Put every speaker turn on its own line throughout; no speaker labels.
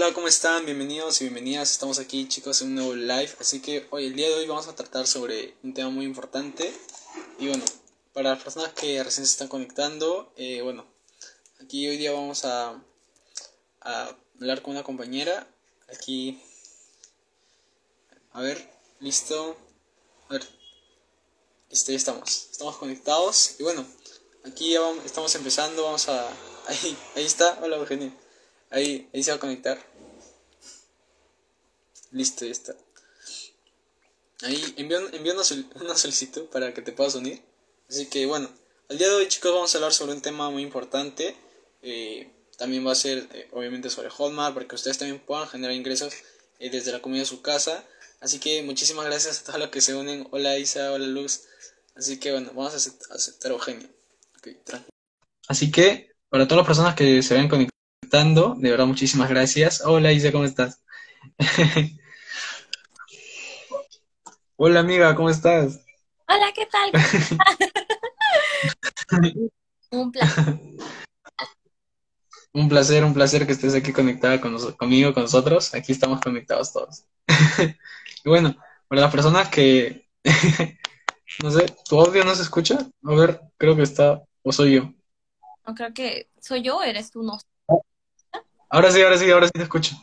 Hola, ¿cómo están? Bienvenidos y bienvenidas. Estamos aquí, chicos, en un nuevo live. Así que hoy, el día de hoy, vamos a tratar sobre un tema muy importante. Y bueno, para las personas que recién se están conectando, eh, bueno, aquí hoy día vamos a, a hablar con una compañera. Aquí, a ver, listo. A ver, listo, ya estamos. Estamos conectados. Y bueno, aquí ya vamos, estamos empezando. Vamos a. Ahí, ahí está. Hola, Eugenia. Ahí, ahí se va a conectar. Listo, ya está. Ahí envió, una, solicitud para que te puedas unir. Así que bueno, al día de hoy chicos vamos a hablar sobre un tema muy importante. Eh, también va a ser eh, obviamente sobre Hotmart para que ustedes también puedan generar ingresos eh, desde la comida de su casa. Así que muchísimas gracias a todos los que se unen. Hola Isa, hola Luz. Así que bueno, vamos a aceptar, a Eugenio. Así que para todas las personas que se ven conectadas de verdad, muchísimas gracias. Hola, Isa, ¿cómo estás? Hola, amiga, ¿cómo estás?
Hola, ¿qué tal? un placer.
Un placer, un placer que estés aquí conectada con conmigo, con nosotros. Aquí estamos conectados todos. y bueno, para las personas que, no sé, ¿tu audio no se escucha? A ver, creo que está, o soy yo.
No, creo que soy yo, eres tú, no
Ahora sí, ahora sí, ahora sí te escucho.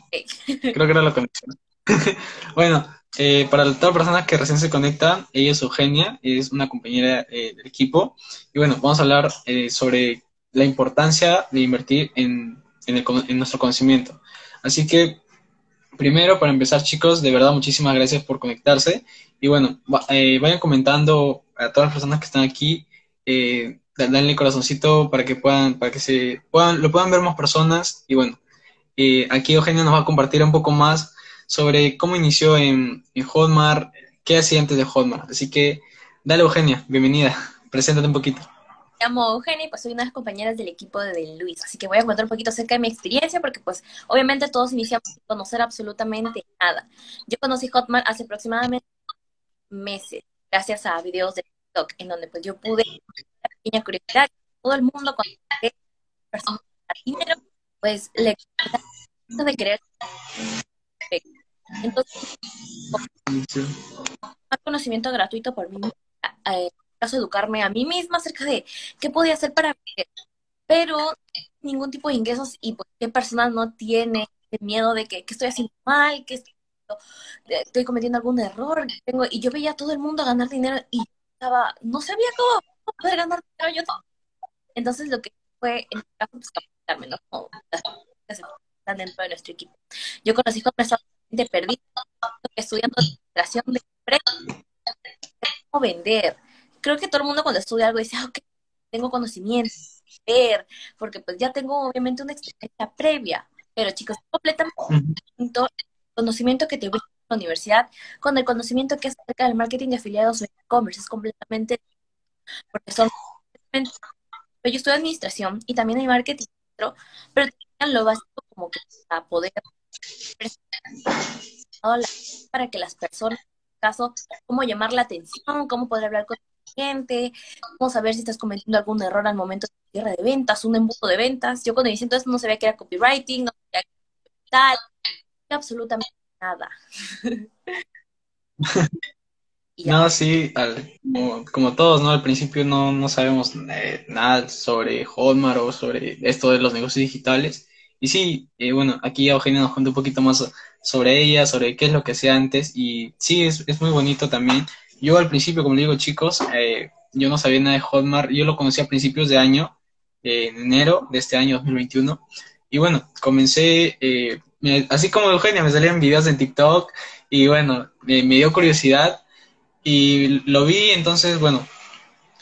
Creo que era la conexión. bueno, eh, para todas las personas que recién se conectan, ella es Eugenia, es una compañera eh, del equipo. Y bueno, vamos a hablar eh, sobre la importancia de invertir en, en, nuestro conocimiento. Así que, primero, para empezar, chicos, de verdad, muchísimas gracias por conectarse. Y bueno, vayan comentando a todas las personas que están aquí. Danle corazoncito para que puedan, para que se puedan, lo puedan ver más personas. Y bueno, eh, aquí Eugenia nos va a compartir un poco más sobre cómo inició en, Hotmart, qué hacía antes de Hotmart. Así que, dale Eugenia, bienvenida, preséntate un poquito.
Me llamo Eugenia y pues soy una de las compañeras del equipo de Luis, así que voy a contar un poquito acerca de mi experiencia porque pues obviamente todos iniciamos sin conocer absolutamente nada. Yo conocí Hotmart hace aproximadamente meses, gracias a videos de TikTok, en donde pues yo pude, una pequeña curiosidad, todo el mundo personas dinero pues le de querer entonces conocimiento gratuito por mí eh, caso educarme a mí misma acerca de qué podía hacer para vivir pero ningún tipo de ingresos y pues qué persona no tiene el miedo de que, estoy haciendo mal que estoy, cometiendo algún error tengo y yo veía a todo el mundo ganar dinero y estaba no sabía cómo poder ganar dinero yo. Entonces lo que fue en mi caso pues ¿no? están dentro de nuestro equipo. Yo conocí con de perdido, estudiando administración de empresas, cómo vender. Creo que todo el mundo cuando estudia algo dice, ah, ok, tengo conocimiento, ver, porque pues ya tengo obviamente una experiencia previa, pero chicos, completamente el conocimiento que te brinda la universidad con el conocimiento que es acerca del marketing de afiliados o e-commerce, es completamente, porque son, yo estudio administración y también hay marketing, pero lo básico como que para poder para que las personas, en este caso, cómo llamar la atención, cómo poder hablar con el cliente, cómo saber si estás cometiendo algún error al momento de cierre de ventas, un embudo de ventas. Yo cuando inicié entonces no sabía que era copywriting, no sabía que era tal, absolutamente nada.
No, sí, como, todos, ¿no? Al principio no, no sabemos eh, nada sobre Hotmart o sobre esto de los negocios digitales. Y sí, eh, bueno, aquí Eugenia nos cuenta un poquito más sobre ella, sobre qué es lo que hacía antes. Y sí, es, es muy bonito también. Yo al principio, como digo, chicos, eh, yo no sabía nada de Hotmart, yo lo conocí a principios de año, eh, en enero de este año 2021. Y bueno, comencé, eh, así como Eugenia, me salían videos en TikTok y bueno, me dio curiosidad y lo vi, entonces, bueno,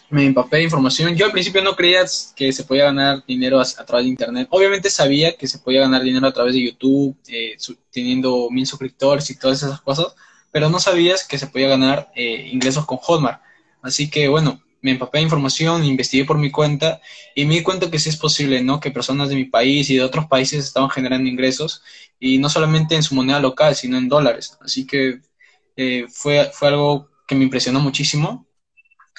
me empapé de información. Yo al principio no creía que se podía ganar dinero a, través de Internet. Obviamente sabía que se podía ganar dinero a través de YouTube, eh, teniendo mil suscriptores y todas esas cosas, pero no sabías que se podía ganar eh, ingresos con Hotmart. Así que bueno, me empapé de información, investigué por mi cuenta y me di cuenta que sí es posible, ¿no? Que personas de mi país y de otros países estaban generando ingresos y no solamente en su moneda local, sino en dólares. Así que eh, fue, fue algo que me impresionó muchísimo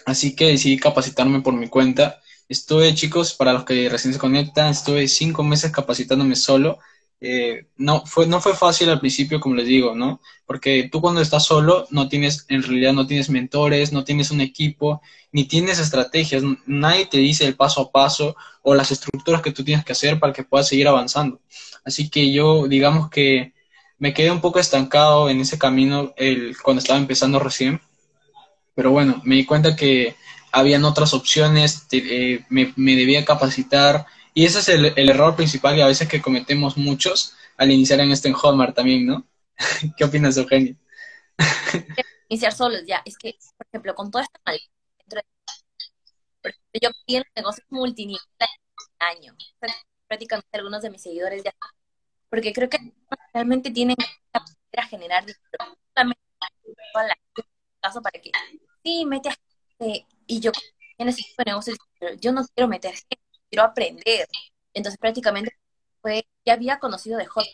Así que decidí capacitarme por mi cuenta. Estuve, chicos, para los que recién se conectan, estuve cinco meses capacitándome solo. Eh, no, fue, no fue fácil al principio, como les digo, ¿no? Porque tú cuando estás solo, no tienes, en realidad no tienes mentores, no tienes un equipo, ni tienes estrategias. Nadie te dice el paso a paso o las estructuras que tú tienes que hacer para que puedas seguir avanzando. Así que yo, digamos que me quedé un poco estancado en ese camino el, cuando estaba empezando recién pero bueno, me di cuenta que habían otras opciones, eh, me, debía capacitar y ese es el, error principal y a veces que cometemos muchos al iniciar en este en Hotmart también, ¿no? ¿Qué opinas, Eugenio?
Iniciar solos, ya. Es que, por ejemplo, con toda esta mal, yo vi negocios multinivel año. Prácticamente algunos de mis seguidores ya. Porque creo que realmente tienen que generar dinero. Sí, mete a gente. Y yo en ese tipo pero yo no quiero meter gente, quiero aprender. Entonces prácticamente fue, ya había conocido de Hot.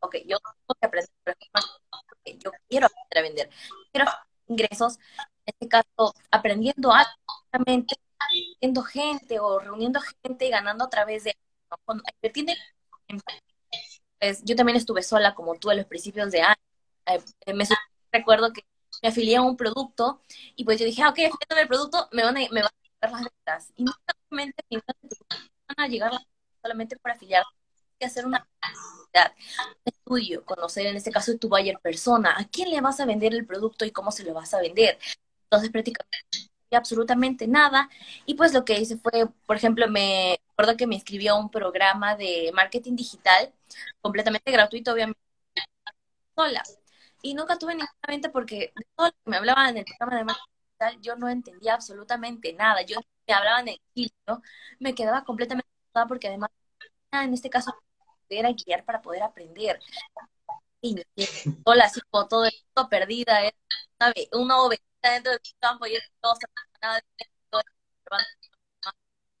Ok, yo tengo que aprender, porque yo quiero aprender a vender. Quiero ingresos, en este caso, aprendiendo algo, viendo gente o reuniendo gente y ganando a través de ¿no? pues, yo también estuve sola como tú en los principios de año. Eh, me recuerdo que me afilié a un producto y pues yo dije, ah, ok, afiliándome el producto, me van a, me van a llegar las ventas. Y no solamente me van a llegar solamente por afiliar, hay que hacer una estudio, conocer en este caso tu buyer persona, a quién le vas a vender el producto y cómo se lo vas a vender. Entonces prácticamente absolutamente nada y pues lo que hice fue, por ejemplo, me acuerdo que me inscribí a un programa de marketing digital completamente gratuito, obviamente, sola y nunca tuve ninguna venta porque de todo lo que me hablaban en el programa de marketing yo no entendía absolutamente nada. Yo me hablaban en el ¿no? me quedaba completamente toda porque además, en este caso, era guiar para poder aprender. Y sola, así como todo, todo perdida, era una dentro del campo y todo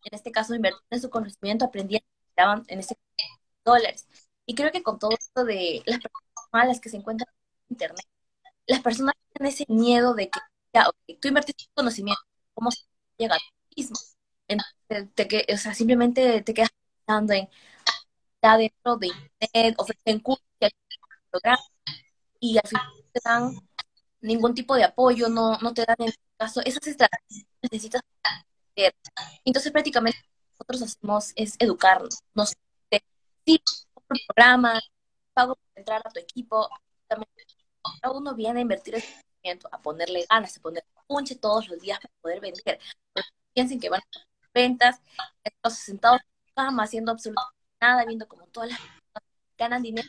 en este caso invertir en su conocimiento, aprendían en este caso dólares. Y creo que con todo esto de las personas malas que se encuentran Internet, las personas tienen ese miedo de que, ya, tú invertiste tu conocimiento, ¿cómo se llega a ti mismo? Entonces, te, o sea, simplemente te quedas pensando en, está dentro de Internet, ofrecen cursos, y al final te dan ningún tipo de apoyo, no, no te dan en caso esas estrategias necesitas hacer. Entonces, prácticamente, nosotros hacemos es educarnos. Nos, sí, un programa, pago para entrar a tu equipo, uno viene a invertir el conocimiento, a ponerle ganas, a ponerle punche todos los días para poder vender. piensen que van a hacer ventas, estamos sentados en cama haciendo absolutamente nada, viendo como todas las personas ganan dinero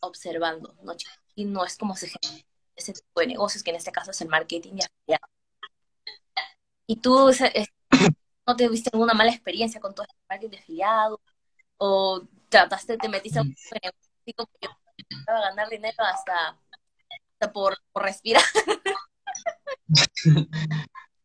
observando, ¿no? Y no es como se genera ese tipo de negocios, que en este caso es el marketing y Y tú no te viste alguna mala experiencia con todo este marketing de afiliado, o trataste, te metiste a un negocio que a ganar dinero hasta por, respirar.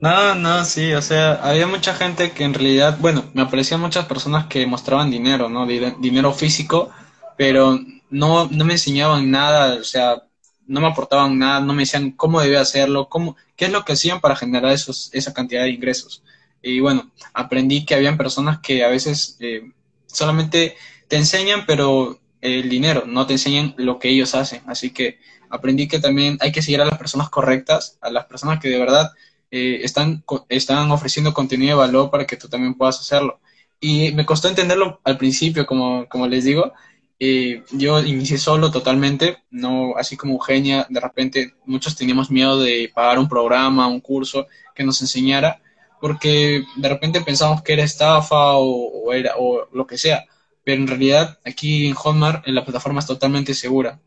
No, no, sí, o sea, había mucha gente que en realidad, bueno, me aparecían muchas personas que mostraban dinero, ¿no? Dinero físico, pero no, no me enseñaban nada, o sea, no me aportaban nada, no me decían cómo debía hacerlo, cómo, qué es lo que hacían para generar esos, esa cantidad de ingresos. Y bueno, aprendí que habían personas que a veces eh, solamente te enseñan, pero el dinero, no te enseñan lo que ellos hacen. Así que aprendí que también hay que seguir a las personas correctas, a las personas que de verdad eh, están, están ofreciendo contenido de valor para que tú también puedas hacerlo. Y me costó entenderlo al principio, como, como les digo. Eh, yo inicié solo totalmente, no así como Eugenia, de repente muchos teníamos miedo de pagar un programa, un curso que nos enseñara, porque de repente pensamos que era estafa o, era, o lo que sea, pero en realidad aquí en Hotmart la plataforma es totalmente segura.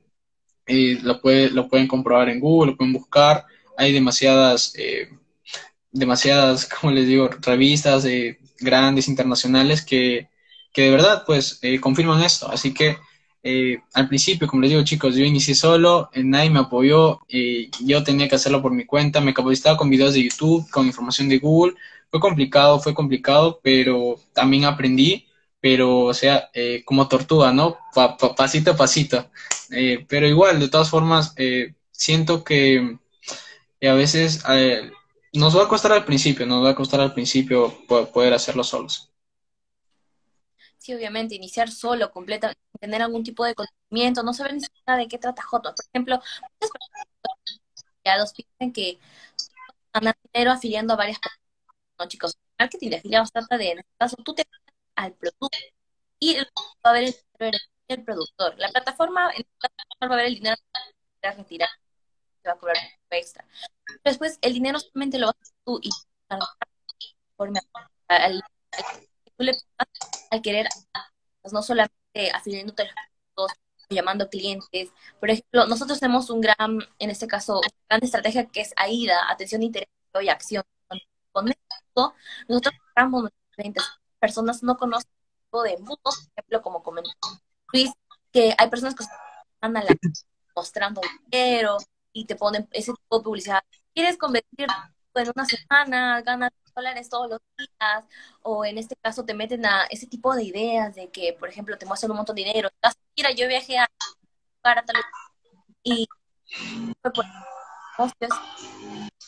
Eh, lo, puede, lo pueden comprobar en Google, lo pueden buscar, hay demasiadas, eh, demasiadas, como les digo, revistas eh, grandes, internacionales, que, que de verdad pues confirman esto, así que eh, al principio, como les digo chicos, yo inicié solo, eh, nadie me apoyó, eh, yo tenía que hacerlo por mi cuenta, me capacitaba con videos de YouTube, con información de Google, fue complicado, fue complicado, pero también aprendí, pero o sea, como tortuga, ¿no? pasito a pasito. pero igual, de todas formas, siento que a veces nos va a costar al principio, nos va a costar al principio poder hacerlo solos
sí, obviamente, iniciar solo, completa, tener algún tipo de conocimiento, no saber ni siquiera de qué trata Hotmart. Por ejemplo, muchas personas piensan que ganar dinero afiliando a varias personas. No, chicos, marketing de afiliados trata de, este al producto y va a ver el dinero el productor. La plataforma, en este caso, va a ver el dinero va a retirar, te va a cobrar extra. Después, el dinero solamente lo vas a hacer tú y conforme al, al querer, pues, no solamente afiliándote los llamando clientes. Por ejemplo, nosotros tenemos un gran, en este caso, una gran estrategia que es AIDA, atención, interés y acción. Con esto, nosotros buscamos nuestros clientes. Personas no conocen el tipo de embudos, por ejemplo, como comentó Luis, que hay personas que están a la, mostrando dinero y te ponen ese tipo de publicidad. ¿Quieres convertir en una semana, ganas dólares todos los días, o en este caso te meten a ese tipo de ideas de que, por ejemplo, te muestran un montón de dinero. Mira, yo viajé a para tal y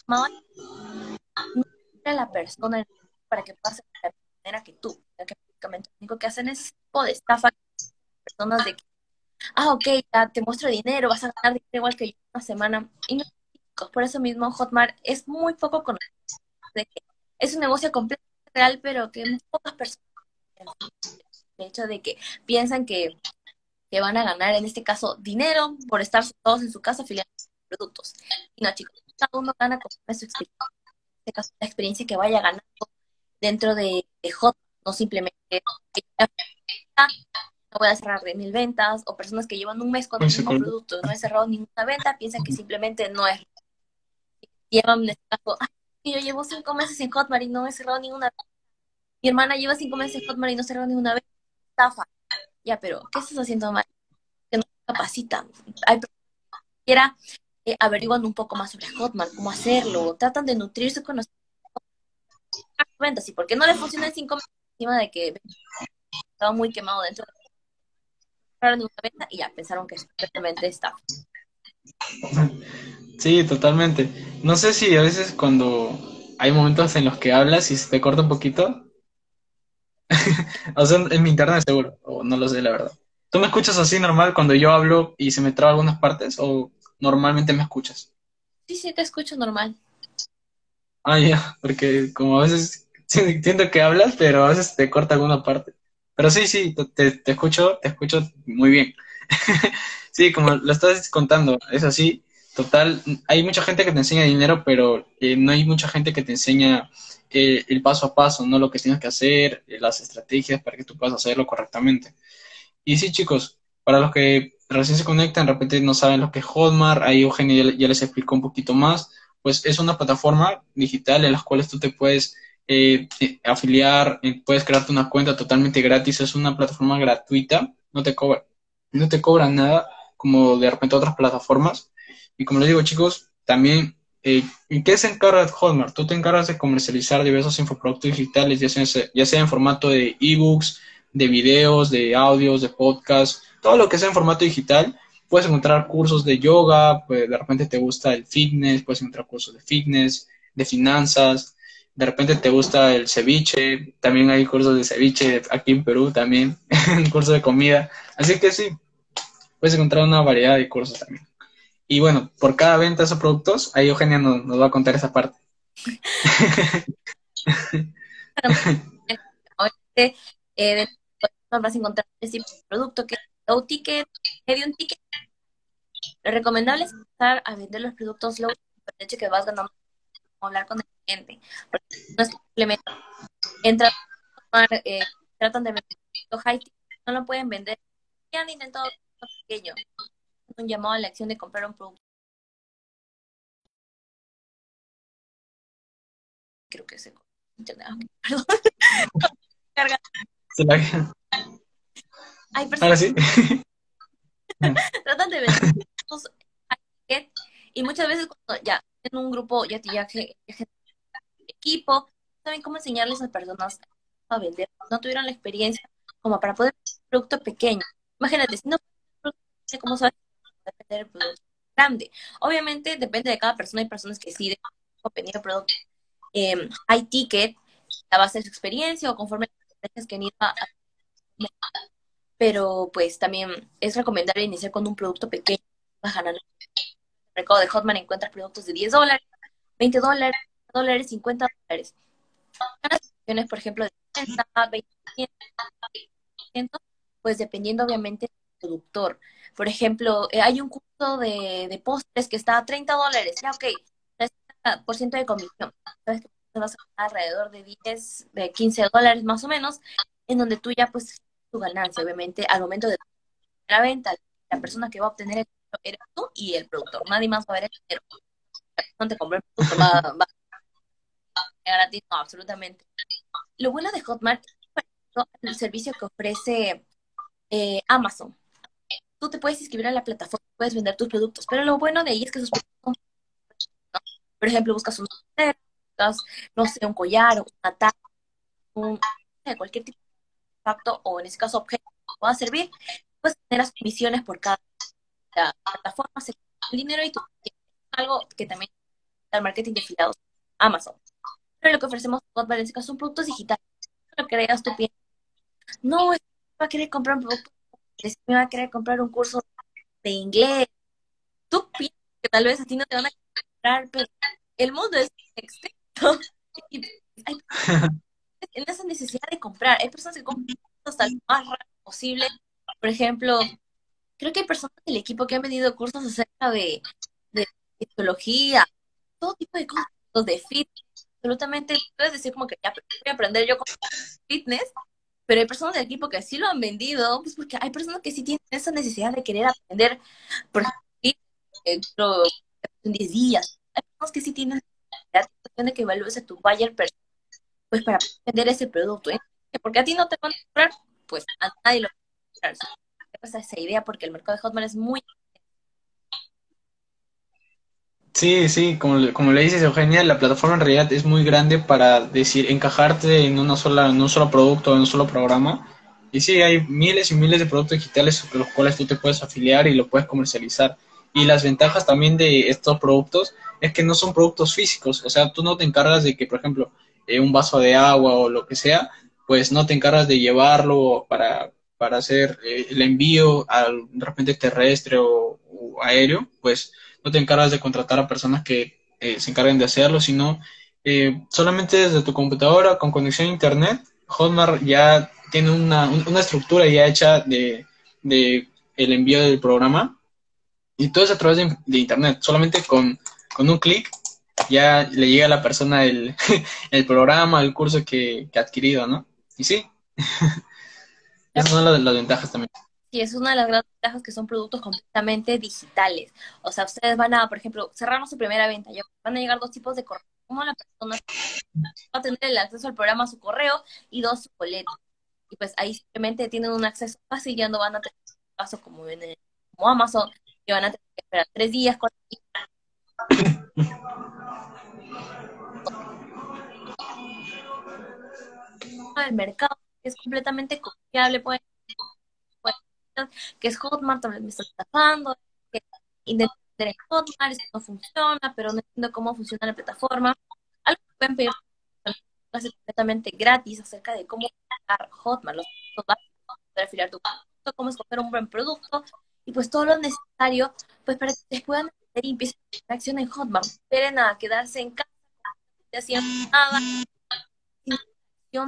no era la persona para que pase manera que tú, que prácticamente lo único que hacen es tipo de estafa personas de que, ah, ok, ya te muestro dinero, vas a ganar dinero igual que yo una semana. Y no, por eso mismo Hotmart es muy poco conocido de que es un negocio completamente real, pero que pocas personas el hecho de que piensan que, que, van a ganar, en este caso, dinero por estar todos en su casa afiliando productos. Y no, chicos, cada uno gana con su experiencia, en este caso, la experiencia que vaya ganando dentro de, de Hot, no simplemente no voy a cerrar de mil ventas, o personas que llevan un mes con el mismo producto, no he cerrado ninguna venta, piensan que simplemente no es. Llevan, yo llevo cinco meses en Hotmart y no he cerrado ninguna vez. Mi hermana lleva cinco meses en Hotmart y no ha cerrado ninguna vez. Estafa. Ya, pero ¿qué estás haciendo mal? Que no capacitan. Hay quiera eh, averiguan un poco más sobre Hotmart, cómo hacerlo, tratan de nutrirse con los ventas y por qué no le funciona en cinco meses encima de que estaba muy quemado dentro de una venta y ya pensaron que es perfectamente estafa.
Sí, totalmente. No sé si a veces cuando hay momentos en los que hablas y se te corta un poquito. o sea, en mi internet seguro, o no lo sé, la verdad. ¿Tú me escuchas así normal cuando yo hablo y se me traba algunas partes o normalmente me escuchas?
Sí, sí, te escucho normal.
Ah, ya, porque como a veces siento que hablas, pero a veces te corta alguna parte. Pero sí, sí, te, te escucho, te escucho muy bien. sí, como lo estás contando, es así. Total, hay mucha gente que te enseña dinero, pero eh, no hay mucha gente que te enseña el paso a paso, no lo que tienes que hacer, eh, las estrategias para que tú puedas hacerlo correctamente. Y sí, chicos, para los que recién se conectan, de repente no saben lo que es Hotmart, ahí Eugenio ya, les explicó un poquito más, pues es una plataforma digital en la cual tú te puedes afiliar, puedes crearte una cuenta totalmente gratis, es una plataforma gratuita, no te cobra, no te cobran nada como de repente otras plataformas y como les digo, chicos, también, eh, ¿en qué se encarga Hotmart? Tú te encargas de comercializar diversos infoproductos digitales, ya sea, ya sea en formato de ebooks, de videos, de audios, de podcasts, todo lo que sea en formato digital. Puedes encontrar cursos de yoga, pues de repente te gusta el fitness, puedes encontrar cursos de fitness, de finanzas, de repente te gusta el ceviche, también hay cursos de ceviche aquí en Perú también, un curso de comida. Así que sí, puedes encontrar una variedad de cursos también. Y bueno, por cada venta de esos productos, ahí Eugenia nos, va a contar esa parte.
eh, vas a encontrar este producto que es low ticket, un ticket. Lo recomendable es empezar a vender los productos low, el hecho que vas ganando, hablar con el cliente. Porque no es simplemente entran eh, tratan de vender high no lo pueden vender. Ya han intentado pequeño. Un llamado a la acción de comprar un producto. Creo que se. Perdón. Hay personas
Ahora sí.
tratan de vender y muchas veces cuando ya en un grupo ya, ya, ya equipo, saben cómo enseñarles a personas a vender, no tuvieron la experiencia como para poder vender un producto pequeño. Imagínate, si no cómo sabes vender el producto grande. Obviamente depende de cada persona, hay personas que deciden vender el producto. Eh, hay ticket a base de su experiencia o conforme las que han ido a, pero pues también es recomendable iniciar con un producto pequeño. Bajan el mercado de Hotman encuentras productos de 10 dólares, 20 dólares, dólares, 50 dólares. Las por ejemplo, de 60, 20, pues dependiendo obviamente del productor. Por ejemplo, eh, hay un curso de, de, postres que está a 30 dólares. Ya, ok, 30% de comisión. Que vas a alrededor de 10, de 15 dólares más o menos, en donde tú ya pues tu ganancia, obviamente, al momento de la venta, la persona que va a obtener el dinero eres tú y el productor. Nadie más va a ver el dinero. La persona te compró el producto, va, va gratis, no, absolutamente. Lo bueno de Hotmart es el servicio que ofrece eh, Amazon. Tú te puedes inscribir a la plataforma, puedes vender tus productos, pero lo bueno de ahí es que sus productos ¿no? Por ejemplo, buscas un no sé, un collar, una taza, un, cualquier tipo de facto o en ese caso objeto que pueda servir, pues tener las comisiones por cada plataforma, se el dinero y tú algo que también el marketing de afiliados Amazon. Lo que ofrecemos son productos digitales. No creas tú piensas, no, me va a querer comprar un producto, me va a querer comprar un curso de inglés. Tú piensas que tal vez a ti no te van a comprar, pero el mundo es extenso hay en esa necesidad de comprar. Hay personas que compran hasta lo más rápido posible. Por ejemplo, creo que hay personas del equipo que han vendido cursos acerca de, de todo tipo de cosas, de fitness. Absolutamente, puedes decir como que ya voy a aprender yo con fitness, pero hay personas del equipo que sí lo han vendido, pues porque hay personas que sí tienen esa necesidad de querer aprender, por ejemplo, en 10 días. Hay personas que sí tienen de que evalúes a tu buyer pues para vender ese producto. ¿eh? Porque a ti no te van a comprar, pues a nadie lo va a comprar. Esa, esa idea porque el mercado de Hotmart es muy...
Sí, sí, como, como le dices Eugenia, la plataforma en realidad es muy grande para decir, encajarte en una sola, en un solo producto, en un solo programa. Y sí, hay miles y miles de productos digitales con los cuales tú te puedes afiliar y lo puedes comercializar. Y las ventajas también de estos productos es que no son productos físicos. O sea, tú no te encargas de que, por ejemplo, eh, un vaso de agua o lo que sea, pues no te encargas de llevarlo para, para hacer eh, el envío al repente terrestre o, aéreo, pues no te encargas de contratar a personas que eh, se encarguen de hacerlo, sino solamente desde tu computadora con conexión a internet, Hotmart ya tiene una, una estructura ya hecha de, de el envío del programa y todo es a través de, Internet, solamente con, un clic ya le llega a la persona el, el programa, el curso que, ha adquirido, ¿no? Y sí, esas son las, las ventajas también.
Es una de las grandes ventajas que son productos completamente digitales. O sea, ustedes van a, por ejemplo, cerrarnos su primera venta, van a llegar dos tipos de correo. Como la persona va a tener el acceso al programa su correo y dos su boleto. Y pues ahí simplemente tienen un acceso fácil, ya no van a tener caso como, en como Amazon, que van a tener que esperar tres días, cuatro días. El mercado es completamente confiable, puede, que es Hotmart, me está estafando, que intento en Hotmart, esto no funciona, pero no entiendo cómo funciona la plataforma. Algo que pueden pedir clase completamente gratis acerca de cómo usar Hotmart, los básicos para afiliar tu producto, cómo escoger un buen producto, y pues todo lo necesario pues para que ustedes puedan hacer y empiecen a acción en Hotmart. Esperen a quedarse en casa, haciendo nada,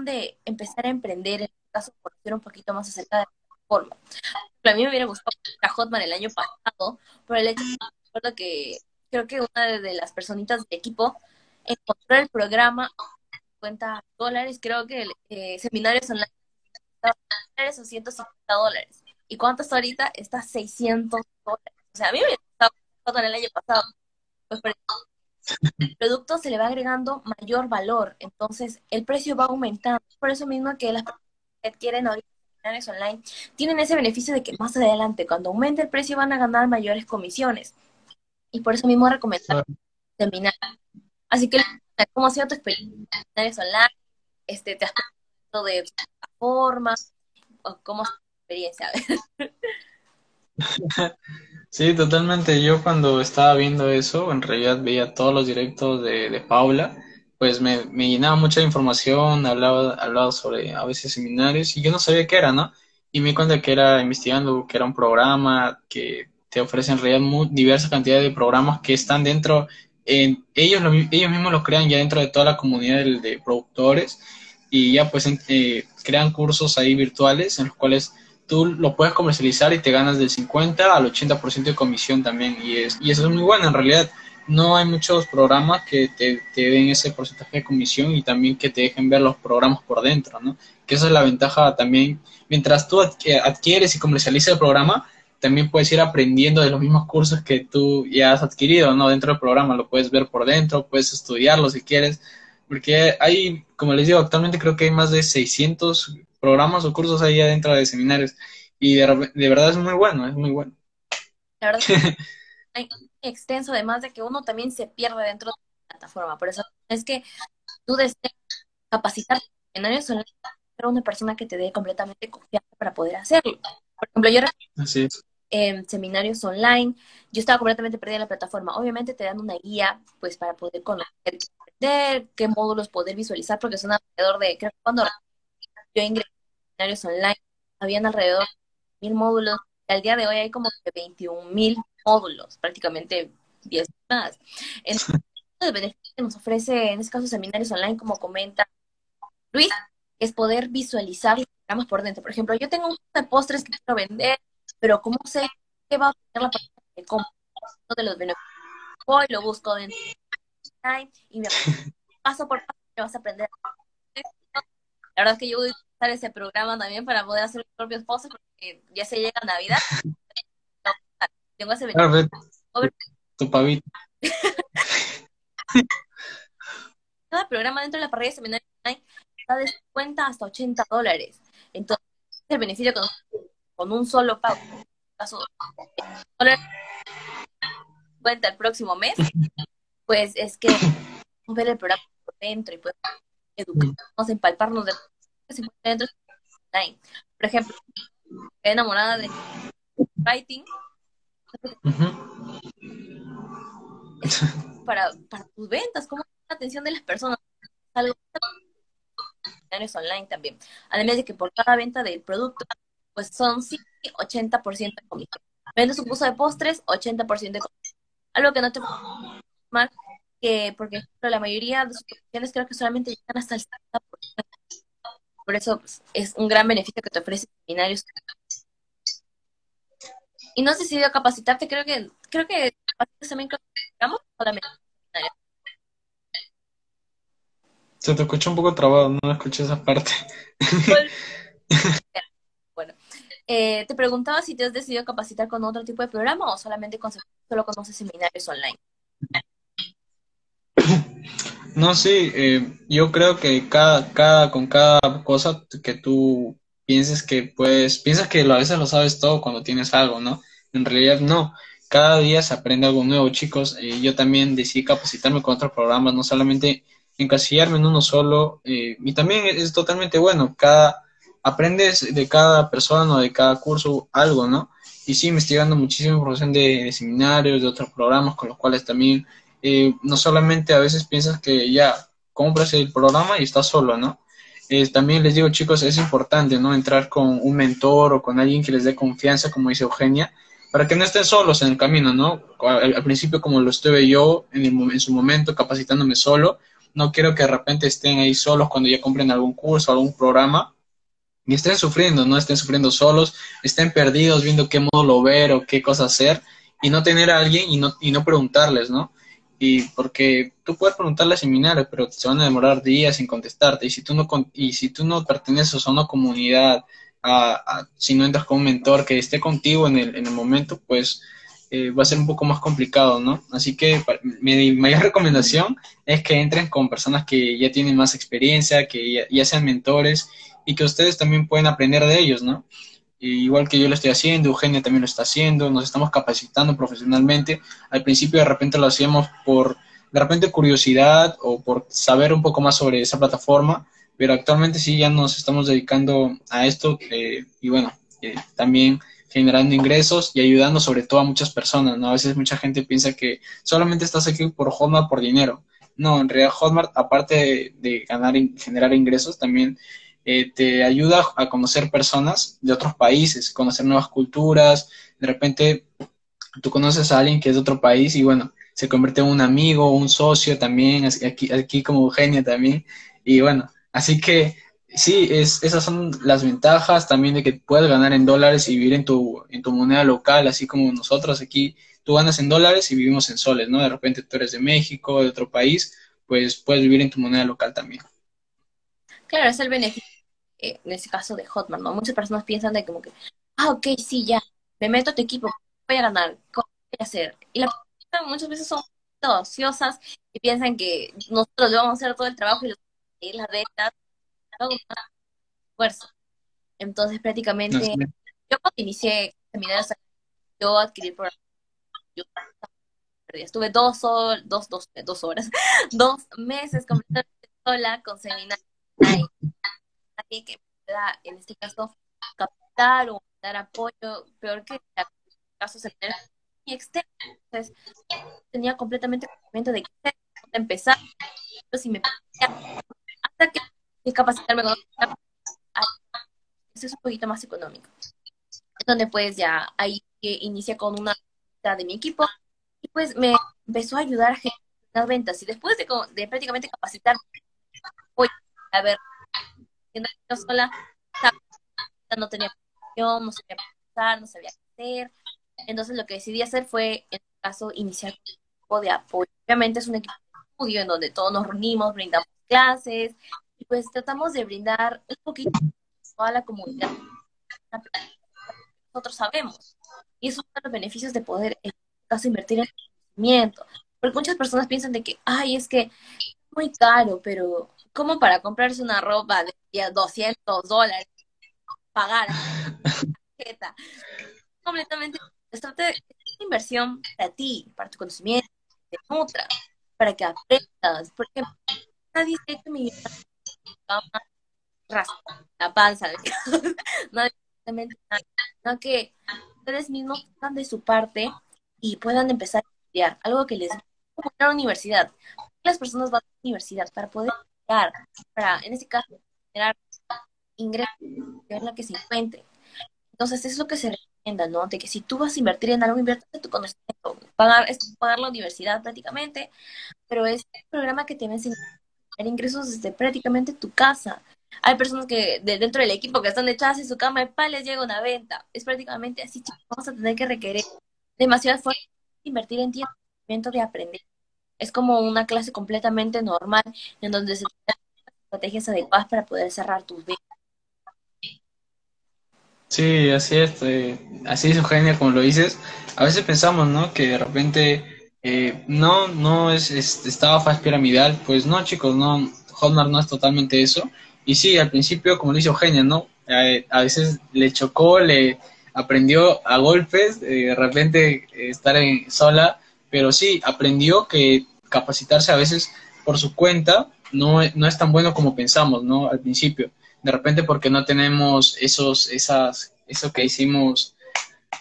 de empezar a emprender, en este caso, conocer un poquito más acerca de plataforma. A mí me hubiera gustado a Hotmart el año pasado, por el hecho de que creo que una de las personitas del equipo encontrar el programa 50 dólares, creo que eh, seminarios online dólares o 150 dólares. ¿Y cuánto está ahorita? Está 600 dólares. O sea, a mí me estaba en el año pasado. Pues el producto se le va agregando mayor valor, entonces el precio va aumentando. Por eso mismo que las personas que adquieren ahorita online tienen ese beneficio de que más adelante, cuando aumente el precio, van a ganar mayores comisiones. Y por eso mismo recomendar terminar. Así que, ¿cómo ha sido tu experiencia en online? Este, ¿Te has de plataformas? ¿O ¿Cómo es tu experiencia?
Sí, totalmente. Yo cuando estaba viendo eso, en realidad veía todos los directos de, de Paula, pues me, me llenaba mucha información, hablaba, hablaba sobre a veces seminarios y yo no sabía qué era, ¿no? Y me di cuenta que era investigando, que era un programa que te ofrece en realidad muy, diversa cantidad de programas que están dentro, en, ellos, ellos mismos los crean ya dentro de toda la comunidad de, de productores y ya pues eh, crean cursos ahí virtuales en los cuales tú lo puedes comercializar y te ganas del 50 al 80% de comisión también. Y, es, y eso es muy bueno, en realidad. No hay muchos programas que te, te, den ese porcentaje de comisión y también que te dejen ver los programas por dentro, ¿no? Que esa es la ventaja también. Mientras tú adquieres y comercializas el programa, también puedes ir aprendiendo de los mismos cursos que tú ya has adquirido, ¿no? Dentro del programa lo puedes ver por dentro, puedes estudiarlo si quieres, porque hay, como les digo, actualmente creo que hay más de 600 programas o cursos ahí adentro de seminarios. Y de, de verdad es muy bueno, es muy bueno.
La verdad extenso, además de que uno también se pierde dentro de la plataforma. Por eso es que tú deseas capacitar seminarios online pero una persona que te dé completamente confianza para poder hacerlo. Por ejemplo, yo
Así
en seminarios online, yo estaba completamente perdida en la plataforma. Obviamente te dan una guía, pues, para poder conocer, aprender, qué módulos poder visualizar, porque son alrededor de, creo que cuando yo ingresé seminarios online, habían alrededor de mil módulos, al día de hoy hay como que 21 mil módulos, prácticamente 10 más. Entonces, el beneficio que nos ofrece, en este caso, seminarios online, como comenta Luis, es poder visualizar los programas por dentro. Por ejemplo, yo tengo un de postres que quiero vender, pero ¿cómo sé qué va a tener la persona que compra? de los beneficios. Voy, lo busco dentro de y me paso por paso me vas a aprender. La verdad es que yo ese programa también para poder hacer mis propios posts porque ya se llega Navidad. Tengo ese
tu pavito.
Cada programa dentro de la parrilla de seminario está de 50 hasta 80 dólares. Entonces, el beneficio con, con un solo pago. Caso, cuenta el próximo mes, pues es que ver el programa por dentro y pues educarnos, empalparnos de dentro Por ejemplo, estoy enamorada de writing. Para, para tus ventas, ¿cómo la atención de las personas? Algo online también. Además de que por cada venta del producto, pues son sí, 80% de comisión. Vendes un curso de postres, 80% de comisión. Algo que no te mal que porque la mayoría de sus comisiones creo que solamente llegan hasta el 70%. Por eso pues, es un gran beneficio que te ofrece seminarios. Y no has decidido capacitarte, creo que creo que también creo que solamente
Se te escucha un poco trabado, no escuché esa parte.
bueno, eh, te preguntaba si te has decidido capacitar con otro tipo de programa o solamente con, solo conoces seminarios online.
No, sí, eh, yo creo que cada, cada, con cada cosa que tú pienses que puedes, piensas que a veces lo sabes todo cuando tienes algo, ¿no? En realidad no. Cada día se aprende algo nuevo, chicos. Eh, yo también decidí capacitarme con otros programas, no solamente encasillarme en uno solo. Eh, y también es totalmente bueno. Cada, aprendes de cada persona o de cada curso algo, ¿no? Y sí, investigando muchísima información de, de seminarios, de otros programas con los cuales también no solamente a veces piensas que ya compras el programa y estás solo, ¿no? Eh, también les digo, chicos, es importante, ¿no? Entrar con un mentor o con alguien que les dé confianza, como dice Eugenia, para que no estén solos en el camino, ¿no? Al, principio, como lo estuve yo en, en, su momento, capacitándome solo, no quiero que de repente estén ahí solos cuando ya compren algún curso, algún programa, y estén sufriendo, no estén sufriendo solos, estén perdidos viendo qué módulo ver o qué cosa hacer, y no tener a alguien y no, y no preguntarles, ¿no? Y porque tú puedes preguntarle a seminarios, pero se van a demorar días sin contestarte. Y si tú no, y si tú no perteneces a una comunidad, a, si no entras con un mentor que esté contigo en el, en el momento, pues eh, va a ser un poco más complicado, ¿no? Así que mi mayor recomendación es que entren con personas que ya tienen más experiencia, que ya, sean mentores y que ustedes también pueden aprender de ellos, ¿no? Igual que yo lo estoy haciendo, Eugenia también lo está haciendo, nos estamos capacitando profesionalmente. Al principio de repente lo hacíamos por, de repente, curiosidad o por saber un poco más sobre esa plataforma, pero actualmente sí ya nos estamos dedicando a esto eh, y bueno, eh, también generando ingresos y ayudando sobre todo a muchas personas, ¿no? A veces mucha gente piensa que solamente estás aquí por Hotmart por dinero. No, en realidad Hotmart, aparte de, ganar y generar ingresos, también eh, te ayuda a conocer personas de otros países, conocer nuevas culturas. De repente tú conoces a alguien que es de otro país y bueno, se convierte en un amigo, un socio también, aquí, aquí como Eugenia también. Y bueno, así que sí, es, esas son las ventajas también de que puedes ganar en dólares y vivir en tu, en tu moneda local, así como nosotros aquí, tú ganas en dólares y vivimos en soles, ¿no? De repente tú eres de México, de otro país, pues puedes vivir en tu moneda local también.
Claro, es el beneficio, eh, en este caso de Hotmart, ¿no? Muchas personas piensan de como que, ah, ok, sí, ya, me meto a tu equipo, voy a ganar, ¿cómo voy a hacer? Y la muchas veces son ociosas y piensan que nosotros vamos a hacer todo el trabajo y las rentas esfuerzo. Entonces, prácticamente, yo cuando inicié seminarios, yo adquirí el programa. Yo estuve dos, dos, dos, dos horas, dos meses completamente sola con seminarios. Alguien que pueda, en este caso, captar o dar apoyo, peor que en caso seminarios y externo. Entonces, tenía completamente conocimiento de qué empezar. Si me hasta que y capacitarme con es un poquito más económico. Donde pues ya ahí inicia con una de mi equipo y pues me empezó a ayudar a generar ventas. Y después de, de prácticamente capacitarme, voy a ver, yo sola, no tenía no sabía pensar, no sabía qué hacer. Entonces lo que decidí hacer fue, en este caso, iniciar un equipo de apoyo. Obviamente es un equipo de estudio en donde todos nos reunimos, brindamos clases, pues tratamos de brindar un poquito a la comunidad nosotros sabemos. Y es uno de los beneficios de poder, en este caso, invertir en conocimiento. Porque muchas personas piensan de que, ay, es que es muy caro, pero ¿cómo para comprarse una ropa de 200 dólares? Pagar tarjeta. Completamente. Es una inversión para ti, para tu conocimiento, de otra, para que aprendas. Porque nadie se que mi la panza, no, que ustedes mismos pongan de su parte y puedan empezar a estudiar, algo que les va a la universidad. Las personas van a la universidad para poder estudiar, para, en este caso, generar ingresos, en la que se encuentre. Entonces, eso es lo que se recomienda, ¿no? De que si tú vas a invertir en algo, inviertes en tu conocimiento. Pagar, es pagar la universidad prácticamente, pero es un programa que te va a enseñar ingresos desde prácticamente tu casa. Hay personas que de dentro del equipo que están echadas en su cama y pa, les llega una venta. Es prácticamente así, chicos. Vamos a tener que requerir demasiado esfuerzo invertir en tiempo de aprender. Es como una clase completamente normal en donde se tienen estrategias adecuadas para poder cerrar tus ventas.
Sí, así es. Eh, así es, Eugenia, como lo dices. A veces pensamos, ¿no? Que de repente eh, no, no es, estafa piramidal, pues no chicos, no, Hotmart no es totalmente eso. Y sí, al principio, como dice Eugenia, ¿no? Eh, a veces le chocó, le aprendió a golpes, eh, de repente estar en, sola, pero sí, aprendió que capacitarse a veces por su cuenta no, no es tan bueno como pensamos, ¿no? Al principio. De repente porque no tenemos esos, esas, eso que hicimos,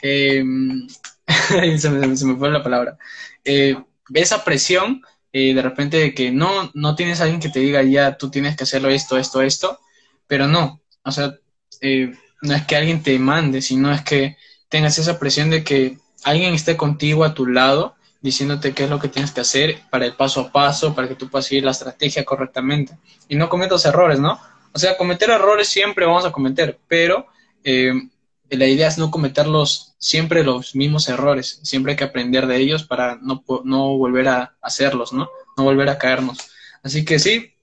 em, se, me, se me fue la palabra, eh, esa presión eh, de repente de que no, no tienes alguien que te diga ya tú tienes que hacerlo esto, esto, esto, pero no, o sea, eh, no es que alguien te mande, sino es que tengas esa presión de que alguien esté contigo a tu lado diciéndote qué es lo que tienes que hacer para el paso a paso, para que tú puedas seguir la estrategia correctamente y no cometas errores, ¿no? O sea, cometer errores siempre vamos a cometer, pero la idea es no cometerlos siempre los mismos errores, siempre hay que aprender de ellos para no, no volver a hacerlos, ¿no? No volver a caernos. Así que sí,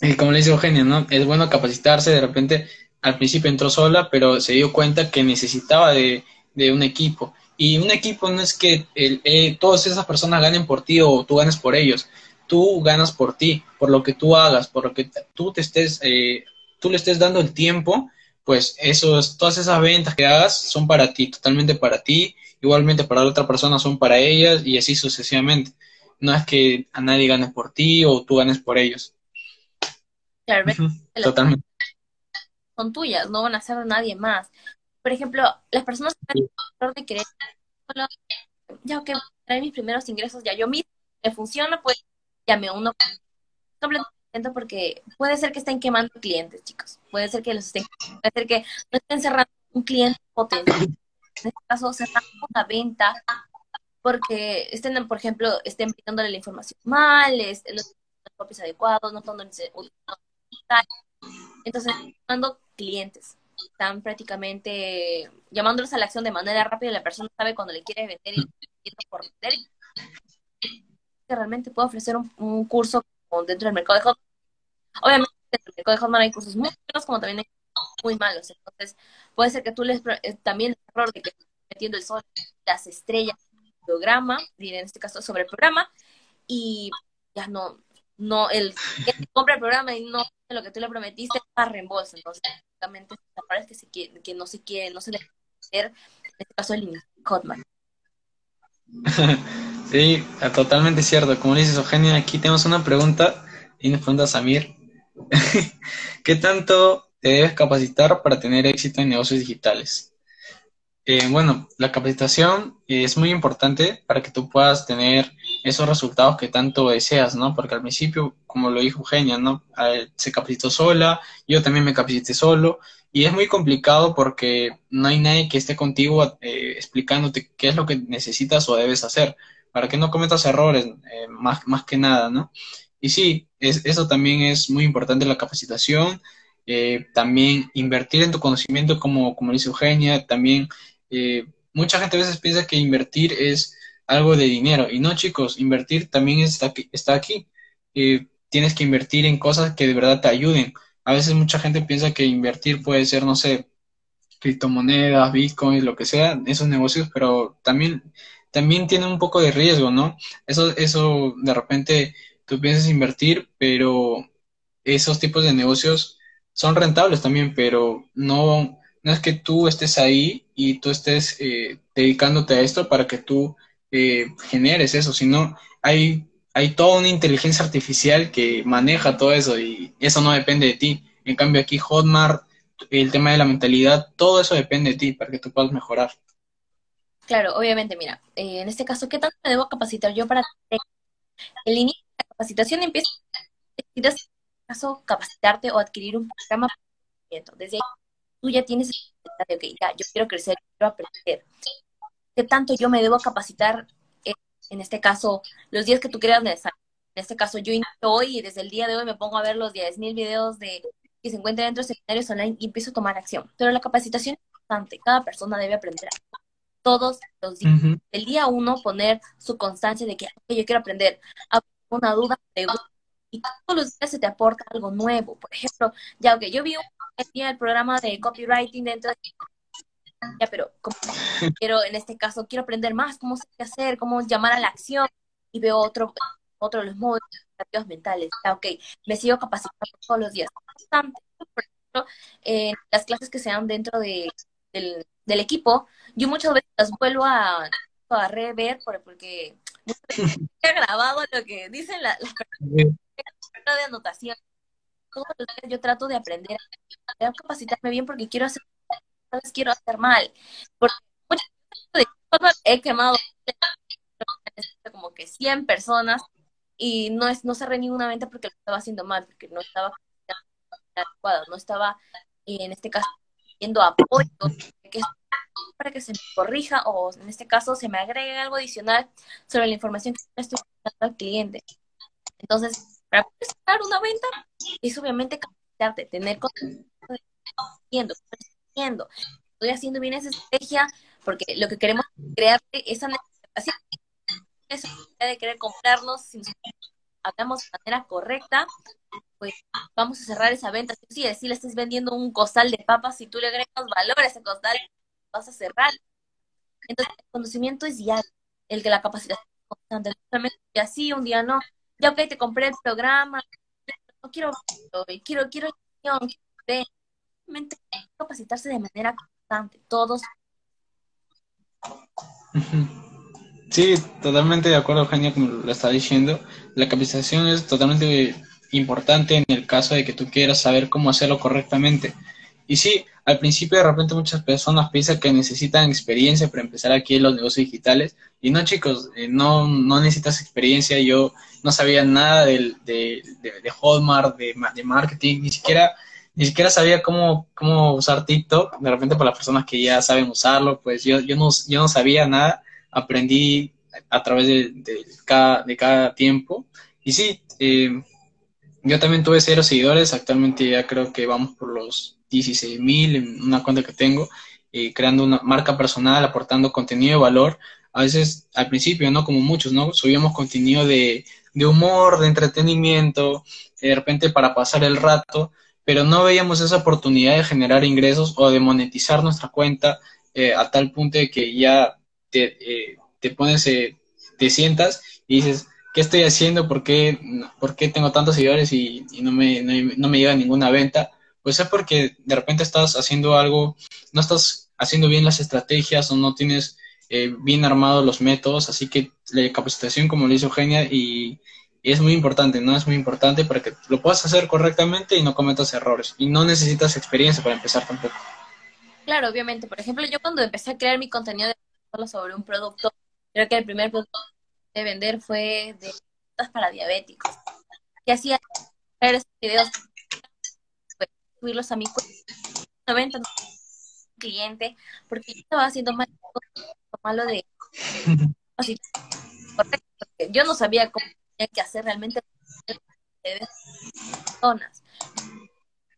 y como le dice Eugenia, ¿no? Es bueno capacitarse, de repente al principio entró sola, pero se dio cuenta que necesitaba de, un equipo. Y un equipo no es que el, eh, todas esas personas ganen por ti o tú ganes por ellos. Tú ganas por ti, por lo que tú hagas, por lo que tú te estés, eh, tú le estés dando el tiempo pues esos, todas esas ventas que hagas son para ti, totalmente para ti, igualmente para la otra persona son para ellas y así sucesivamente. No es que a nadie gane por ti o tú ganes por ellos.
totalmente. Son tuyas, no van a ser de nadie más. Por ejemplo, las personas que están en de querer, ya que traer mis primeros ingresos, ya yo mismo me funciona, pues ya me uno completamente porque puede ser que estén quemando clientes, chicos. Puede ser que los estén, puede ser que no estén cerrando un cliente potencial. En este caso, cerrando una venta porque estén, por ejemplo, estén pidiéndole la información mal, los copies adecuados, no están entonces, clientes, están prácticamente llamándolos a la acción de manera rápida. La persona sabe cuando le quiere vender y por vender. Que realmente puede ofrecer un, curso dentro del mercado de Hotmart. Obviamente, dentro del mercado de Hotmart hay cursos muy buenos como también hay muy malos. Entonces, puede ser que tú les eh, también el error de que metiendo el sol, las estrellas, el programa, en este caso sobre el programa, y ya no, no, el que compra el programa y no lo que tú le prometiste a reembolso. Entonces, básicamente, es que, se quiere, que no se quiere, no se debe hacer, en este caso el Hotmart.
Sí, totalmente cierto. Como dices, Eugenia, aquí tenemos una pregunta y nos pregunta Samir. ¿Qué tanto te debes capacitar para tener éxito en negocios digitales? Eh, bueno, la capacitación es muy importante para que tú puedas tener esos resultados que tanto deseas, ¿no? Porque al principio, como lo dijo Eugenia, ¿no? Se capacitó sola, yo también me capacité solo, y es muy complicado porque no hay nadie que esté contigo eh, explicándote qué es lo que necesitas o debes hacer para que no cometas errores, eh, más, más que nada, ¿no? Y sí, es, eso también es muy importante la capacitación, eh, también invertir en tu conocimiento, como, como dice Eugenia, también eh, mucha gente a veces piensa que invertir es algo de dinero, y no chicos, invertir también está aquí. Está aquí. tienes que invertir en cosas que de verdad te ayuden. A veces mucha gente piensa que invertir puede ser, no sé, criptomonedas, bitcoins, lo que sea, esos negocios, pero también también tiene un poco de riesgo, ¿no? Eso, eso de repente tú piensas invertir, pero esos tipos de negocios son rentables también, pero no, no es que tú estés ahí y tú estés eh, dedicándote a esto para que tú eh, generes eso, sino hay, hay toda una inteligencia artificial que maneja todo eso y eso no depende de ti. En cambio aquí Hotmart, el tema de la mentalidad, todo eso depende de ti para que tú puedas mejorar.
Claro, obviamente, mira, eh, en este caso, ¿qué tanto me debo capacitar yo para el inicio de la capacitación empieza en este caso capacitarte o adquirir un programa desde tú ya tienes de, ok, ya, yo quiero crecer, quiero aprender. ¿Qué tanto yo me debo capacitar en este caso los días que tú creas necesario? En este caso, yo inicio hoy y desde el día de hoy me pongo a ver los 10.000 videos de que se encuentran dentro de seminarios online y empiezo a tomar acción. Pero la capacitación es importante, cada persona debe aprender todos los días. El día uno poner su constancia de que yo quiero aprender, una duda, y todos los días se te aporta algo nuevo. Por ejemplo, ya que yo vi un, el programa de copywriting dentro de ya, pero como quiero, en este caso, quiero aprender más cómo se que hacer, cómo llamar a la acción, y veo otro, otro de los modos mentales. Ya, ok, me sigo capacitando todos los días. Por ejemplo, en las clases que se dan dentro de, del, del equipo, yo muchas veces las vuelvo a, a rever porque muchas veces he grabado lo que dicen las personas de anotación. Todos los días yo trato de aprender a capacitarme bien porque quiero hacer, quiero hacer mal. Porque muchas veces he quemado como que 100 personas y no es no cerré ninguna venta porque lo estaba haciendo mal, porque no estaba adecuado, no estaba en este caso pidiendo apoyo para que se me corrija o en este caso se me agregue algo adicional sobre la información que estoy dando al cliente. Entonces, para poder sacar una venta, es obviamente capacitarte, tener conocimiento, estoy haciendo bien esa estrategia, porque lo que queremos es crear esa necesidad, esa necesidad de querer comprarnos, si hablamos de manera correcta, pues vamos a cerrar esa venta. Si sí, le estás vendiendo un costal de papas, si tú le agregas valor a ese costal, vas a cerrar. Entonces, el conocimiento es diario, el que la capacitación es constante. Y así, un día no, ya ok, te compré el programa, no quiero, quiero, quiero, quiero, capacitarse de manera constante, todos.
Sí, totalmente de acuerdo, Eugenia, como lo está diciendo. La capacitación es totalmente importante en el caso de que tú quieras saber cómo hacerlo correctamente. Y sí, al principio de repente muchas personas piensan que necesitan experiencia para empezar aquí en los negocios digitales. Y no, chicos, eh, no, no necesitas experiencia. Yo no sabía nada de, de, de, Hotmart, de, de, marketing, ni siquiera, ni siquiera sabía cómo, cómo usar TikTok. De repente para las personas que ya saben usarlo, pues yo, yo, no, yo no sabía nada. Aprendí a través de, cada, de cada tiempo. Y sí, eh, yo también tuve cero seguidores. Actualmente ya creo que vamos por los 16 mil en una cuenta que tengo, eh, creando una marca personal, aportando contenido de valor. A veces, al principio, ¿no? Como muchos, ¿no? Subíamos contenido de, de humor, de entretenimiento, de repente para pasar el rato, pero no veíamos esa oportunidad de generar ingresos o de monetizar nuestra cuenta eh, a tal punto de que ya te, eh, te pones, te sientas y dices, ¿qué estoy haciendo? ¿Por qué, por qué tengo tantos seguidores y, y no, me, no, no, me llega ninguna venta? Pues es porque de repente estás haciendo algo, no estás haciendo bien las estrategias o no tienes eh, bien armados los métodos, así que la capacitación, como le dice Eugenia, y, es muy importante, ¿no? Es muy importante para que lo puedas hacer correctamente y no cometas errores. Y no necesitas experiencia para empezar tampoco.
Claro, obviamente. Por ejemplo, yo cuando empecé a crear mi contenido de sobre un producto, creo que el primer producto de vender fue de para diabéticos. Y hacía videos subirlos a mi cuenta, cliente, porque yo estaba haciendo mal, malo de porque yo no sabía cómo tenía que hacer realmente personas.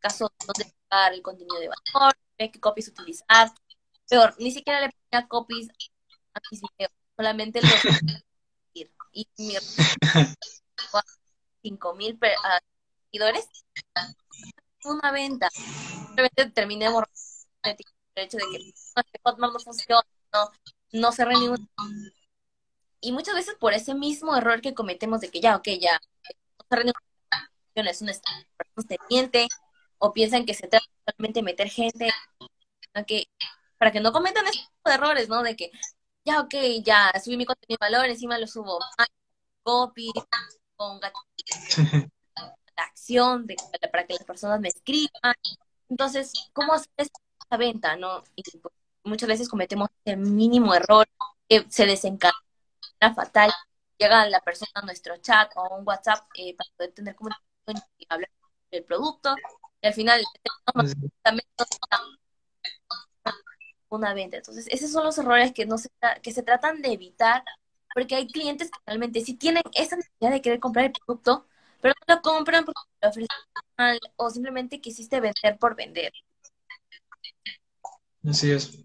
Caso, dónde buscar el contenido de valor, qué copies utilizar. Peor, ni siquiera le ponía copies a mis videos, solamente los y mi cinco mil seguidores una venta. Simplemente terminé borrando el hecho de que Hotmart no funciona, no, no cerré ningún. Y muchas veces por ese mismo error que cometemos de que ya, ok, ya, no cerré ninguna es un teniente, o piensan que se trata solamente de meter gente, que, para que no cometan ese tipo de errores, ¿no? De que, ya, ok, ya, subí mi contenido de valor, encima lo subo, copy, con la acción de, para que las personas me escriban. Entonces, ¿cómo hacer esta venta? ¿no? Y pues, muchas veces cometemos el mínimo error que se desencadena fatal. Llega la persona a nuestro chat o a un WhatsApp eh, para poder tener comunicación y hablar del producto. Y al final, una venta. Entonces, esos son los errores que, no se, que se tratan de evitar, porque hay clientes que realmente si tienen esa necesidad de querer comprar el producto, pero no lo compran porque lo ofrecen mal o simplemente quisiste vender por vender.
Así es.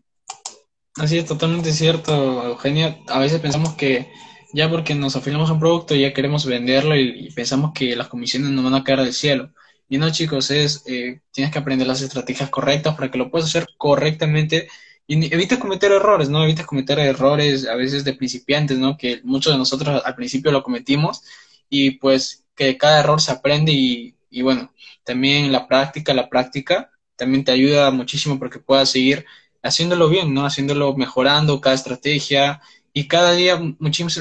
Así es, totalmente cierto, Eugenia. A veces pensamos que ya porque nos afiliamos a un producto ya queremos venderlo y, pensamos que las comisiones nos van a caer del cielo. Y no, chicos, es eh, tienes que aprender las estrategias correctas para que lo puedas hacer correctamente y evites cometer errores, ¿no? Evites cometer errores a veces de principiantes, ¿no? Que muchos de nosotros al principio lo cometimos y pues que cada error se aprende y, bueno, también la práctica, la práctica también te ayuda muchísimo porque puedas seguir haciéndolo bien, ¿no? Haciéndolo mejorando cada estrategia y cada día muchísima,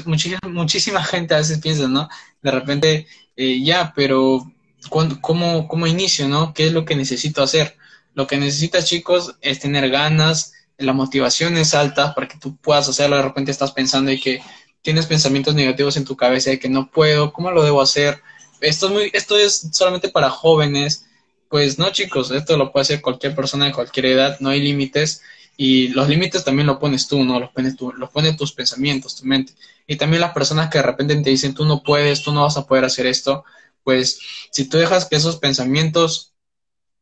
muchísima, gente a veces piensa, ¿no? De repente, eh, ya, pero ¿cómo, ¿cómo inicio, no? ¿Qué es lo que necesito hacer? Lo que necesitas, chicos, es tener ganas, la motivación es alta para que tú puedas hacerlo. De repente estás pensando y que tienes pensamientos negativos en tu cabeza de que no puedo, ¿cómo lo debo hacer? Esto es, muy, esto es solamente para jóvenes. Pues no, chicos, esto lo puede hacer cualquier persona de cualquier edad, no hay límites. Y los límites también lo pones tú, ¿no? Los pones tú, los pones tus pensamientos, tu mente. Y también las personas que de repente te dicen, tú no puedes, tú no vas a poder hacer esto, pues si tú dejas que esos pensamientos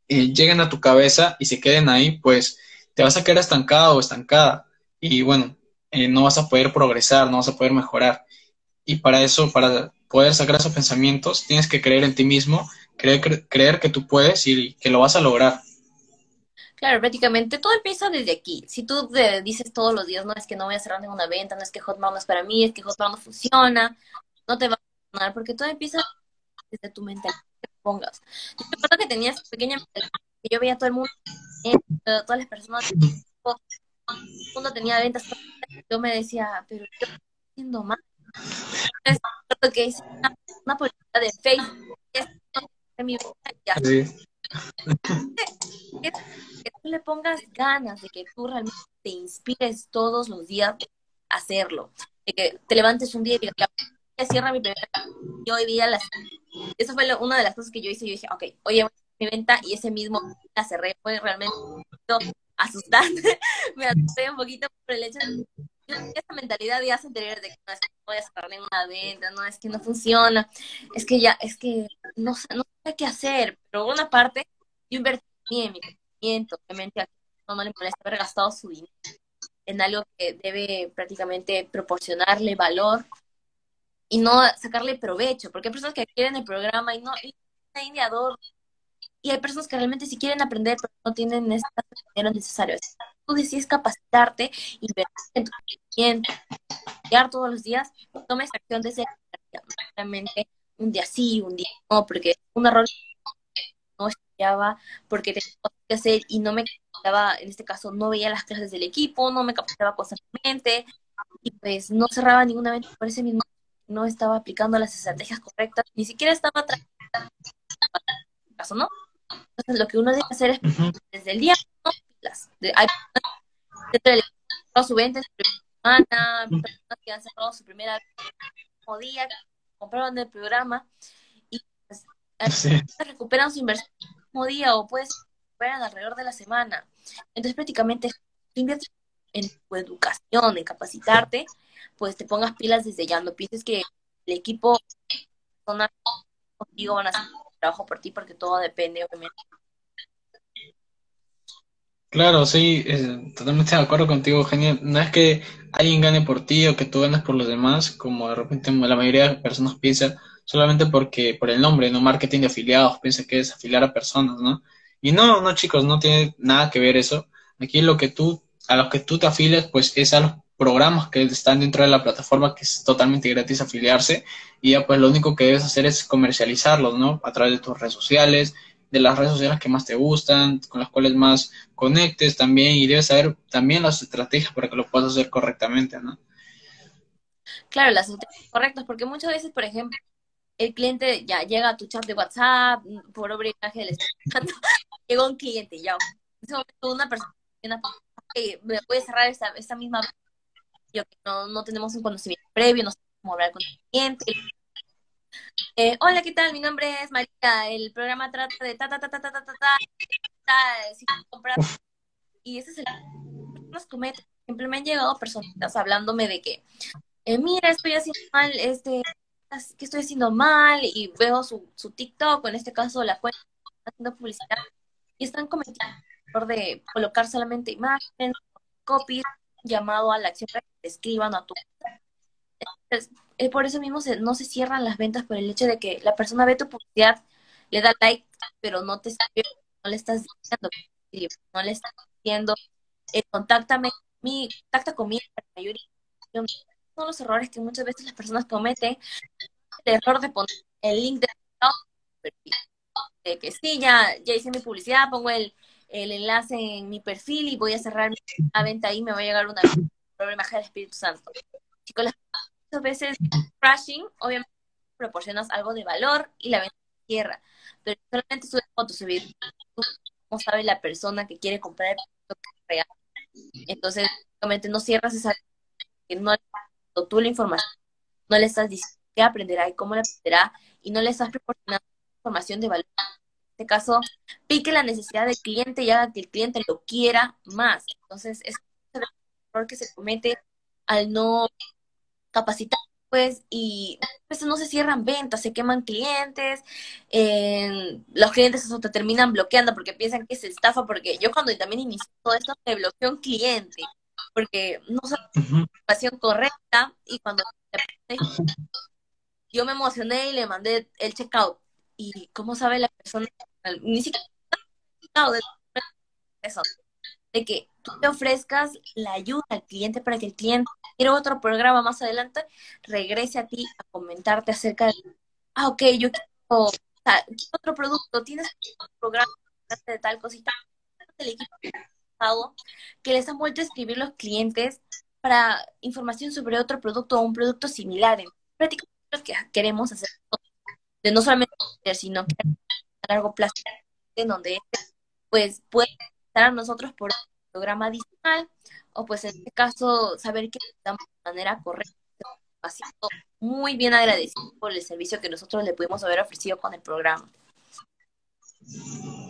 eh, lleguen a tu cabeza y se queden ahí, pues te vas a quedar estancado o estancada y bueno, eh, no vas a poder progresar, no vas a poder mejorar. Y para eso, para poder sacar esos pensamientos, tienes que creer en ti mismo, creer, creer que tú puedes y que lo vas a lograr.
Claro, prácticamente todo empieza desde aquí. Si tú te dices todos los días, no es que no voy a cerrar ninguna venta, no es que Hotmart no es para mí, es que Hotmart no funciona, no te va a funcionar, porque todo empieza desde tu mentalidad que pongas. Yo recuerdo que tenía esa pequeña mentalidad que yo veía a todo el mundo, todas las personas, mundo tenía ventas, yo me decía, pero yo estoy haciendo mal. Entonces, que hice una, una política de Facebook, es mi que tú le pongas ganas, de que tú realmente te inspires todos los días a hacerlo, de que te levantes un día y digas, cierra mi primera y hoy día las... Eso fue una de las cosas que yo hice, yo dije, ok, hoy voy mi venta y ese mismo la cerré, fue realmente asustante, me asusté un poquito por el hecho de esa mentalidad días anteriores de que no es que no voy a cerrar ninguna venta, no es que no funciona, es que ya, es que no, no sé qué hacer, pero una parte yo invertí en mi crecimiento, obviamente a no le molesta haber gastado su dinero en algo que debe prácticamente proporcionarle valor y no sacarle provecho, porque hay personas que quieren el programa y no, y y hay personas que realmente sí quieren aprender, pero no tienen ese dinero necesario. Tú decides capacitarte, invertir en tu crecimiento, estudiar todos los días, tomes acción desde realmente un día sí, un día no, porque un error no estudiaba porque tenía cosas que hacer y no me capacitaba, en este caso no veía las clases del equipo, no me capacitaba constantemente y pues no cerraba ninguna venta por ese mismo no estaba aplicando las estrategias correctas, ni siquiera estaba trabajando caso, ¿no? Entonces lo que uno debe hacer es desde el día no, las, de, hay personas que su venta en su primera semana, personas que han cerrado su primera día, compraron el programa y pues, recuperan su inversión el mismo día o pues recuperan alrededor de la semana. Entonces prácticamente tú inviertes en tu educación, en capacitarte, pues te pongas pilas desde ya. No pienses que el equipo contigo van a hacer trabajo por ti porque todo depende, obviamente.
Claro, sí, totalmente de acuerdo contigo, genial. No es que alguien gane por ti o que tú ganes por los demás, como de repente la mayoría de personas piensa, solamente porque por el nombre, no marketing de afiliados, piensa que es afiliar a personas, ¿no? Y no, no chicos, no tiene nada que ver eso. Aquí lo que tú, a los que tú te afilias, pues es a los programas que están dentro de la plataforma que es totalmente gratis afiliarse y ya pues lo único que debes hacer es comercializarlos, ¿no? A través de tus redes sociales, de las redes sociales que más te gustan, con las cuales más conectes también y debes saber también las estrategias para que lo puedas hacer correctamente, ¿no?
Claro, las estrategias correctas, porque muchas veces, por ejemplo, el cliente ya llega a tu chat de WhatsApp, por obra y del llegó un cliente, ya, en ese momento una persona que me puede cerrar esta, esta misma que no, no tenemos un conocimiento previo, no sabemos cómo hablar con el cliente. Eh, hola, ¿qué tal? Mi nombre es María. El programa trata de ta ta ta ta ta ta ta. ta si. Y ese es el nos. Siempre me han llegado personas hablándome de que, eh, mira, estoy haciendo mal, este, que estoy haciendo mal, y veo su, su TikTok, en este caso la cuenta haciendo publicidad, y están cometiendo de colocar solamente imágenes, copies, llamado a la acción escriban a tu Entonces, eh, por eso mismo no se cierran las ventas por el hecho de que la persona ve tu publicidad, le da like, pero no te escribe, no le estás diciendo, no le estás diciendo, eh, contáctame, mi, contacta conmigo mayor son los errores que muchas veces las personas cometen, el error de poner el link de de que sí, ya, ya hice mi publicidad, pongo el, el enlace en mi perfil y voy a cerrar mi venta ahí, me va a llegar una problema del Espíritu Santo. Chicos, muchas veces crashing, obviamente proporcionas algo de valor y la venta se cierra, pero solamente subes fotos, subir cómo sabe la persona que quiere comprar el producto real. Entonces, obviamente no cierras esa que no tú la información, no le estás diciendo qué aprenderá y cómo la aprenderá y no le estás proporcionando información de valor este caso, pique la necesidad del cliente y haga que el cliente lo quiera más. Entonces, es error que se comete al no capacitar pues, y a veces no se cierran ventas, se queman clientes, eh, los clientes eso te terminan bloqueando porque piensan que es estafa, porque yo cuando también inicié todo esto me bloqueó un cliente, porque no sabía la información correcta y cuando yo me emocioné y le mandé el checkout. Y cómo sabe la persona, ni siquiera eso, de que tú te ofrezcas la ayuda al cliente para que el cliente quiera otro programa más adelante, regrese a ti a comentarte acerca de, ah, ok, yo quiero, otro producto, tienes un programa de tal cosita, el equipo que les han vuelto a escribir los clientes para información sobre otro producto o un producto similar. En prácticamente que queremos hacer, de no solamente sino que a largo plazo, en donde pues puede estar a nosotros por programa adicional o pues en este caso saber que estamos de manera correcta haciendo muy bien agradecido por el servicio que nosotros le pudimos haber ofrecido con el programa.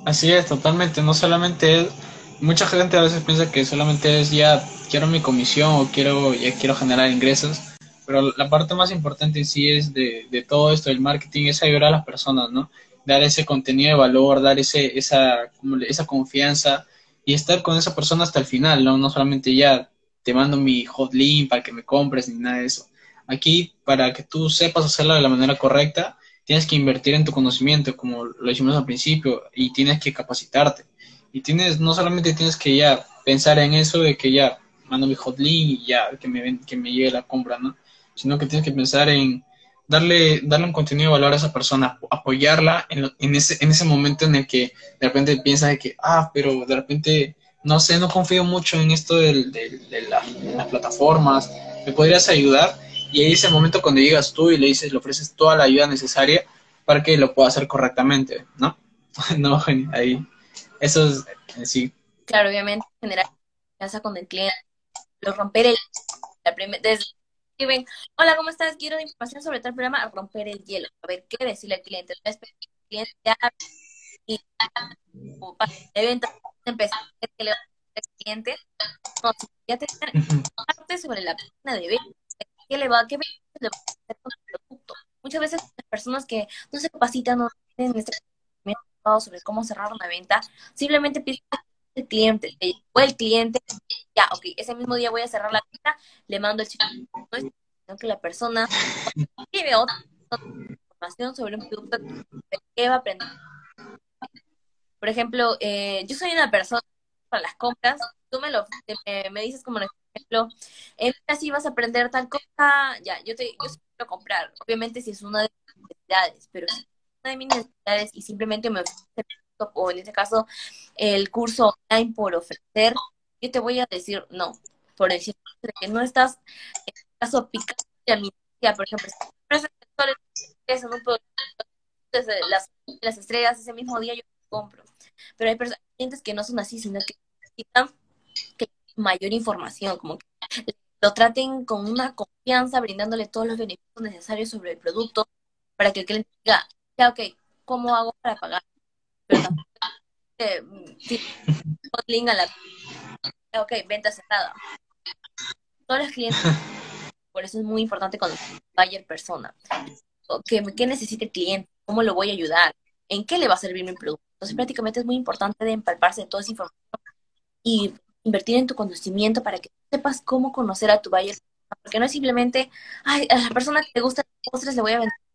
Así es, totalmente. No solamente mucha gente a veces piensa que solamente es ya quiero mi comisión o quiero ya quiero generar ingresos, pero la parte más importante en sí es de, de todo esto del marketing es ayudar a las personas, ¿no? Dar ese contenido de valor, dar ese, esa, esa confianza y estar con esa persona hasta el final, ¿no? No solamente ya te mando mi hotlink para que me compres ni nada de eso. Aquí, para que tú sepas hacerlo de la manera correcta, tienes que invertir en tu conocimiento, como lo hicimos al principio, y tienes que capacitarte y tienes, no solamente tienes que ya pensar en eso de que ya mando mi hotlink y ya que me, que me llegue la compra, ¿no? Sino que tienes que pensar en darle, darle un contenido de valor a esa persona, apoyarla en, en, ese, en ese momento en el que de repente piensas de que, ah, pero de repente, no sé, no confío mucho en esto de, de, las plataformas, ¿me podrías ayudar? Y ahí es el momento cuando llegas tú y le dices, le ofreces toda la ayuda necesaria para que lo pueda hacer correctamente, ¿no? no, ahí eso es eh, sí.
Claro, obviamente generar confianza con el cliente, lo romper el la desde ven, hola, ¿cómo estás? Quiero información sobre tal programa, a romper el hielo, a ver qué decirle al cliente, el cliente ya y para empezar a que le va al cliente, si ya te parte sobre la página de venta, qué le va, qué le va a hacer con el producto. Muchas veces las personas que no se capacitan, no tienen este sobre cómo cerrar una venta, simplemente pide el cliente, o el cliente, ya, ok, ese mismo día voy a cerrar la venta, le mando el chico, no que la persona escribe otra información sobre un producto que va a aprender. Por ejemplo, eh, yo soy una persona para las compras, tú me lo me, dices como ejemplo, en si vas a aprender tal cosa, ya, yo te yo quiero comprar, obviamente si es una de las necesidades, pero si de mis necesidades y simplemente me ofrece, o en este caso, el curso online por ofrecer, yo te voy a decir no, por decir que no estás, en este caso, picando por ejemplo, si en un las, las estrellas ese mismo día yo compro. Pero hay clientes que no son así, sino que necesitan que mayor información, como que lo traten con una confianza, brindándole todos los beneficios necesarios sobre el producto, para que el cliente diga, ya, ok, ¿cómo hago para pagar? Pero tampoco, eh, link a la... Ok, venta cerrada. Todos los clientes, por eso es muy importante cuando buyer persona. ¿Qué, ¿Qué necesita el cliente? ¿Cómo lo voy a ayudar? ¿En qué le va a servir mi producto? Entonces, prácticamente es muy importante de empalparse de toda esa información y invertir en tu conocimiento para que sepas cómo conocer a tu buyer. Porque no es simplemente, ay, a la persona que te gusta los postres le voy a vender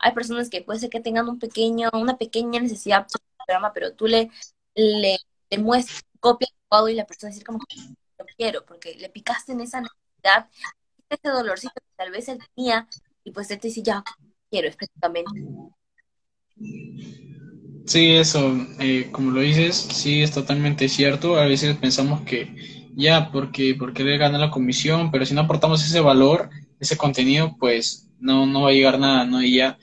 hay personas que puede ser que tengan un pequeño, una pequeña necesidad de programa, pero tú le, le, muestras copia y la persona dice como lo quiero, porque le picaste en esa necesidad, ese dolorcito que tal vez él tenía, y pues él te dice, ya, quiero, específicamente.
Sí, eso, eh, como lo dices, sí es totalmente cierto. A veces pensamos que ya, porque, porque le gana la comisión, pero si no aportamos ese valor, ese contenido, pues no, no va a llegar nada, ¿no? Y ya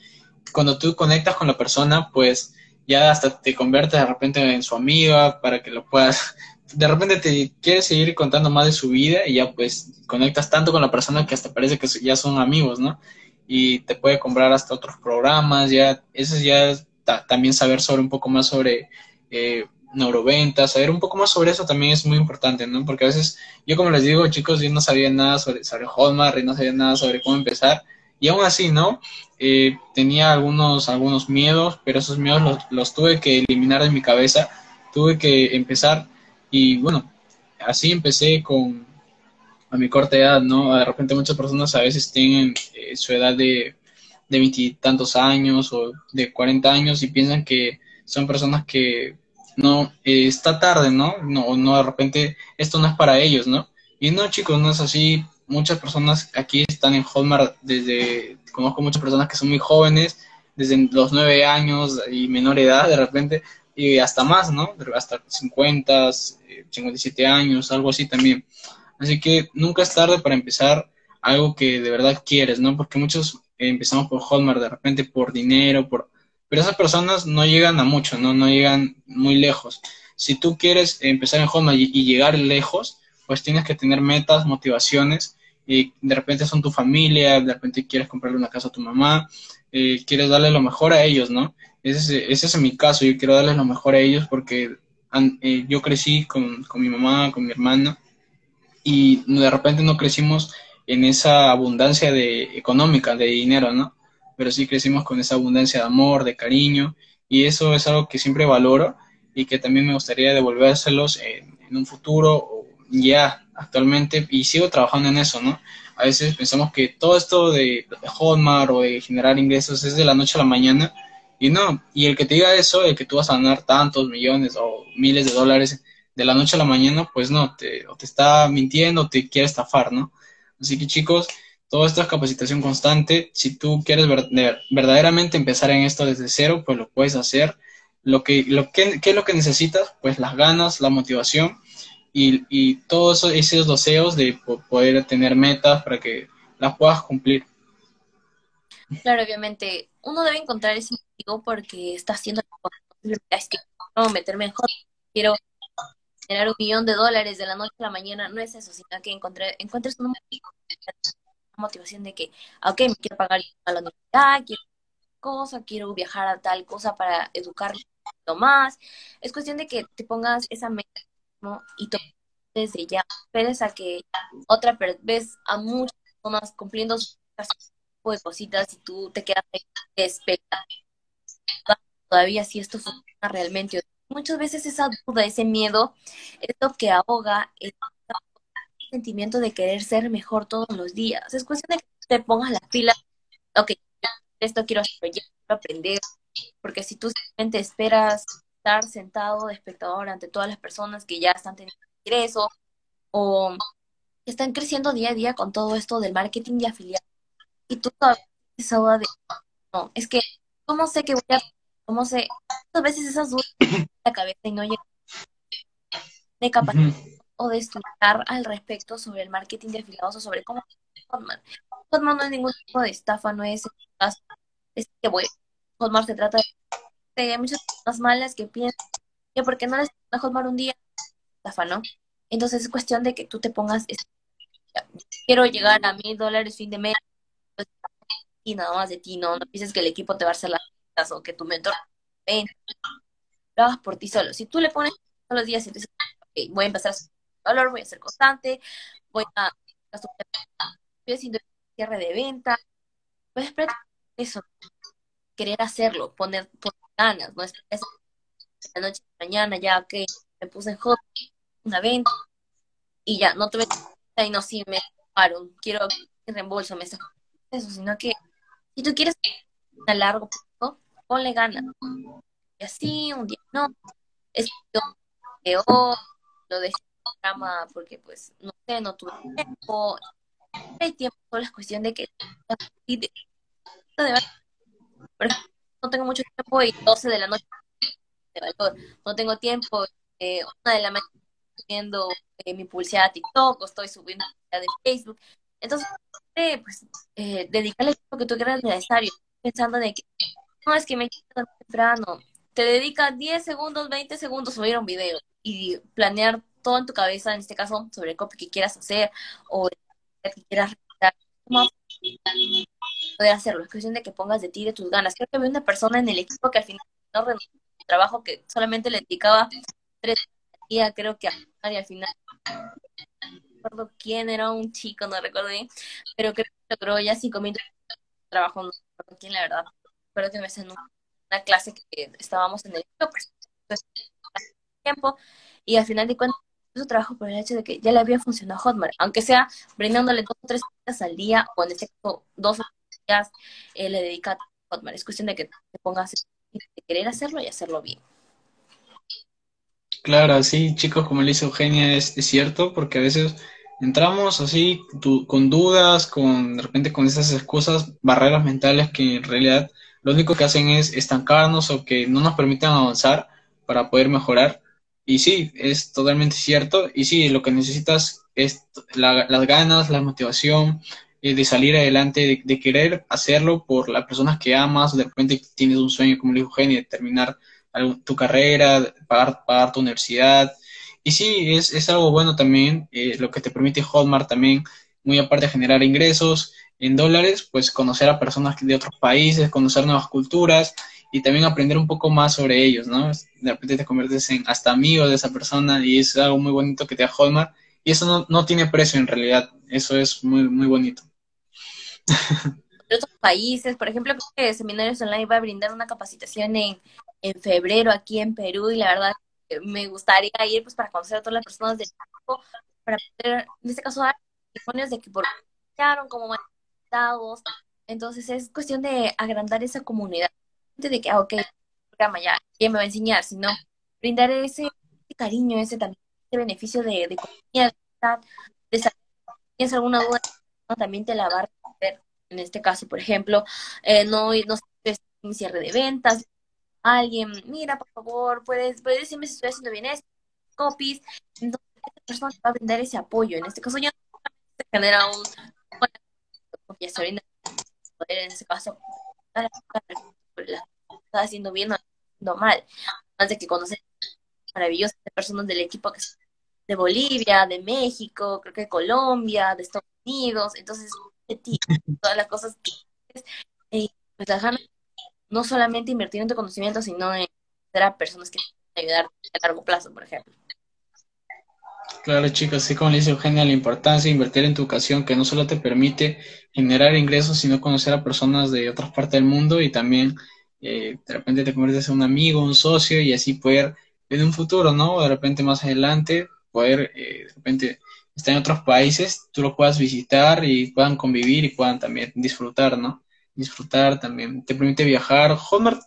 cuando tú conectas con la persona, pues ya hasta te conviertes de repente en su amiga para que lo puedas, de repente te quieres seguir contando más de su vida y ya pues conectas tanto con la persona que hasta parece que ya son amigos, ¿no? Y te puede comprar hasta otros programas, ya, eso es ya también saber sobre un poco más sobre eh, saber un poco más sobre eso también es muy importante, ¿no? Porque a veces, yo como les digo, chicos, yo no sabía nada sobre, sobre Hotmart y no sabía nada sobre cómo empezar. Y aún así, ¿no? Eh, tenía algunos, algunos miedos, pero esos miedos los, los tuve que eliminar de mi cabeza, tuve que empezar y bueno, así empecé con a mi corta edad, ¿no? De repente muchas personas a veces tienen eh, su edad de de veintitantos años o de cuarenta años y piensan que son personas que no, eh, está tarde, ¿no? No, no, de repente esto no es para ellos, ¿no? Y no, chicos, no es así. Muchas personas aquí están en Hotmart desde, conozco muchas personas que son muy jóvenes, desde los nueve años y menor edad de repente, y hasta más, ¿no? Hasta 50, 57 eh, años, algo así también. Así que nunca es tarde para empezar algo que de verdad quieres, ¿no? Porque muchos empezamos por Hotmart de repente por dinero, por... Pero esas personas no llegan a mucho, ¿no? No llegan muy lejos. Si tú quieres empezar en Hotmart y, llegar lejos, pues tienes que tener metas, motivaciones, y de repente son tu familia, de repente quieres comprarle una casa a tu mamá, eh, quieres darle lo mejor a ellos, ¿no? Ese, es mi caso, yo quiero darles lo mejor a ellos porque eh, yo crecí con, con mi mamá, con mi hermana, y de repente no crecimos en esa abundancia de económica, de dinero, ¿no? Pero sí crecimos con esa abundancia de amor, de cariño, y eso es algo que siempre valoro y que también me gustaría devolvérselos en, un futuro o ya actualmente, y sigo trabajando en eso, ¿no? A veces pensamos que todo esto de, Hotmart o de generar ingresos es de la noche a la mañana, y no, y el que te diga eso, el que tú vas a ganar tantos millones o miles de dólares de la noche a la mañana, pues no, te, o te está mintiendo o te quiere estafar, ¿no? Así que chicos, todo esto es capacitación constante. Si tú quieres verdaderamente empezar en esto desde cero, pues lo puedes hacer. Lo que, lo que, ¿Qué es lo que necesitas? Pues las ganas, la motivación y, y todos esos deseos de poder tener metas para que las puedas cumplir.
Claro, obviamente, uno debe encontrar ese motivo porque está haciendo es meterme en quiero generar un millón de dólares de la noche a la mañana, no es eso, sino que encuentres una motivación de que, ok, me quiero pagar a la universidad, quiero cosa, quiero viajar a tal cosa para educarme más. Es cuestión de que te pongas esa meta y desde ya esperes a que otra vez a muchas personas cumpliendo tipo de cositas y tú te quedas esperando todavía si esto funciona realmente muchas veces esa duda, ese miedo es lo que ahoga el sentimiento de querer ser mejor todos los días. Es cuestión de que te pongas las pilas, ok, esto quiero quiero aprender, porque si tú simplemente esperas estar sentado de espectador ante todas las personas que ya están teniendo ingreso o están creciendo día a día con todo esto del marketing de afiliados. Y tú todavía esa duda de, no, es que, ¿cómo sé que voy a cómo se, a veces esas dudas en la cabeza y no llega de capacidad o de estudiar al respecto sobre el marketing de afiliados o sobre cómo Hotmart. Hotmart no es ningún tipo de estafa, no es es que bueno, Hotmart se trata de, hay muchas personas malas que piensan que porque no les a Hotmart un día, estafa, ¿no? Entonces es cuestión de que tú te pongas, quiero llegar a mil dólares fin de mes, y nada más de ti, no, no pienses que el equipo te va a hacer la o que tu mentor ven, lo hagas por ti solo. Si tú le pones todos los días y voy a empezar a hacer valor, voy a ser constante, voy a, estoy haciendo cierre de venta, puedes practicar eso, querer hacerlo, poner, ganas, no es la noche la mañana, ya que me puse en hot, una venta, y ya, no te y no, sí, me paro, quiero reembolso, me eso, sino que si tú quieres a largo plazo, ponle ganas. Y así, un día no, es peor, lo dejé en cama porque pues, no sé, no tuve tiempo. No hay tiempo, es cuestión de que no tengo mucho tiempo y 12 de la noche no tengo tiempo, eh, una de la mañana viendo eh, mi publicidad a TikTok o estoy subiendo publicidad de Facebook. Entonces, eh, pues, eh, dedicarle el tiempo que tú quieras necesario, pensando de que no, es que me tan temprano. Te dedica 10 segundos, 20 segundos subir un video y planear todo en tu cabeza, en este caso, sobre el copy que quieras hacer o que quieras realizar. ¿Cómo poder hacerlo? Es cuestión de que pongas de ti, de tus ganas. Creo que había una persona en el equipo que al final no renunció trabajo que solamente le dedicaba tres días, creo que y al final no recuerdo quién era un chico, no recuerdo bien, pero creo que logró ya cinco minutos de trabajo, no recuerdo quién, la verdad. Espero que me en una clase que estábamos en el pues, tiempo y al final de cuentas su trabajo por el hecho de que ya le había funcionado Hotmart, aunque sea brindándole dos o tres días al día o en este caso dos o eh, le dedica a Hotmart. Es cuestión de que te pongas de querer hacerlo y hacerlo bien.
Claro, sí, chicos, como le dice Eugenia, es, cierto, porque a veces entramos así con dudas, con de repente con esas excusas, barreras mentales que en realidad lo único que hacen es estancarnos o que no nos permitan avanzar para poder mejorar. Y sí, es totalmente cierto. Y sí, lo que necesitas es las ganas, la motivación eh, de salir adelante, de, querer hacerlo por las personas que amas. De repente tienes un sueño, como le dijo Jenny, de terminar tu carrera, pagar, pagar tu universidad. Y sí, es, es algo bueno también, eh, lo que te permite Hotmart también, muy aparte de generar ingresos en dólares, pues conocer a personas de otros países, conocer nuevas culturas y también aprender un poco más sobre ellos, ¿no? De repente te conviertes en hasta amigo de esa persona y es algo muy bonito que te da Hotmart y eso no, no tiene precio en realidad, eso es muy, muy bonito.
De otros países, por ejemplo, creo que Seminarios Online va a brindar una capacitación en, en febrero aquí en Perú y la verdad me gustaría ir pues para conocer a todas las personas del equipo, para poder, en este caso, dar testimonios de que por qué como mandados. Entonces es cuestión de agrandar esa comunidad de que, ah, ok, programa ya, ¿quién me va a enseñar? Sino brindar ese, cariño, ese también, ese beneficio de, de comunidad, de saber, tienes alguna duda, también te la va. En este caso, por ejemplo, eh, no, no un cierre de ventas, alguien, mira, por favor, puedes, puedes decirme si estoy haciendo bien esto, copies, entonces esta persona te va a brindar ese apoyo. En este caso, ya se genera un confianza en este caso, está haciendo bien o haciendo mal. Además de que conoces maravillosas personas del equipo que de Bolivia, de México, creo que Colombia, de Estados Unidos, entonces todas las cosas que eh, pues las ganas no solamente invertir en tu conocimiento, sino en a personas que te ayudar a largo plazo, por ejemplo.
Claro, chicos, así como le dice Eugenia, la importancia de invertir en tu educación, que no solo te permite generar ingresos, sino conocer a personas de otras partes del mundo y también eh, de repente te conviertes en un amigo, un socio y así poder en un futuro, ¿no? De repente más adelante poder eh, de repente estar en otros países, tú lo puedas visitar y puedan convivir y puedan también disfrutar, ¿no? Disfrutar también. Te permite viajar. Hotmart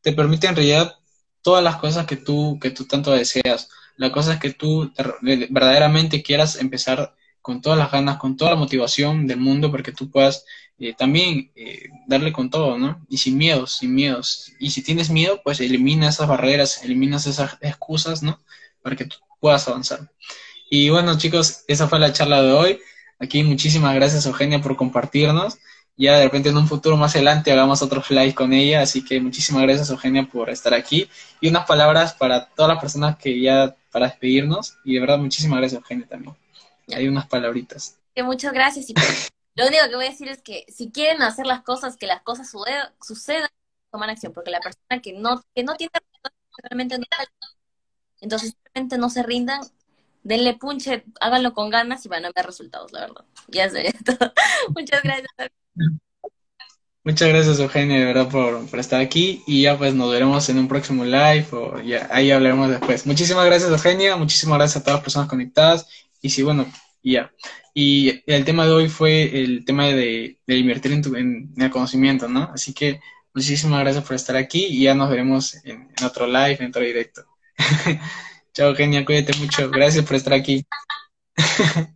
te permite en realidad todas las cosas que tú, que tú tanto deseas. La cosa es que tú verdaderamente quieras empezar con todas las ganas, con toda la motivación del mundo, porque tú puedas eh, también eh, darle con todo, ¿no? Y sin miedos, sin miedos. Y si tienes miedo, pues elimina esas barreras, eliminas esas excusas, ¿no? Para que tú puedas avanzar. Y bueno, chicos, esa fue la charla de hoy. Aquí muchísimas gracias, Eugenia, por compartirnos. Ya de repente en un futuro más adelante hagamos otro live con ella. Así que muchísimas gracias, Eugenia, por estar aquí. Y unas palabras para todas las personas que ya, para despedirnos. Y de verdad, muchísimas gracias, Eugenia, también. Hay unas palabritas.
muchas gracias. Y lo único que voy a decir es que si quieren hacer las cosas, que las cosas sucedan, toman acción, porque la persona que no, que no tiene realmente entonces simplemente no se rindan, denle punche, háganlo con ganas y van a ver resultados, la verdad. Ya sé. Muchas gracias.
Muchas gracias, Eugenia, de verdad, por, por, estar aquí. Y ya, pues, nos veremos en un próximo live o ya, ahí hablaremos después. Muchísimas gracias, Eugenia. Muchísimas gracias a todas las personas conectadas. Y sí, bueno, ya. Y el tema de hoy fue el tema de, invertir en, tu, en, el conocimiento, ¿no? Así que muchísimas gracias por estar aquí y ya nos veremos en otro live, en otro directo. Chao, Eugenia, cuídate mucho. Gracias por estar aquí.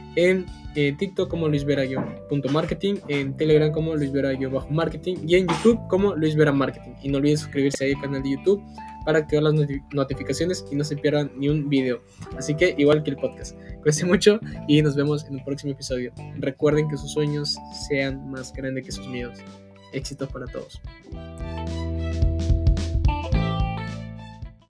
en eh, TikTok como Luis Vera-marketing, en Telegram como Luis Vera-marketing y en YouTube como Luis Vera Marketing. Y no olviden suscribirse ahí al canal de YouTube para activar las notificaciones y no se pierdan ni un video. Así que igual que el podcast. Cuídense mucho y nos vemos en un próximo episodio. Recuerden que sus sueños sean más grandes que sus miedos. Éxitos para todos.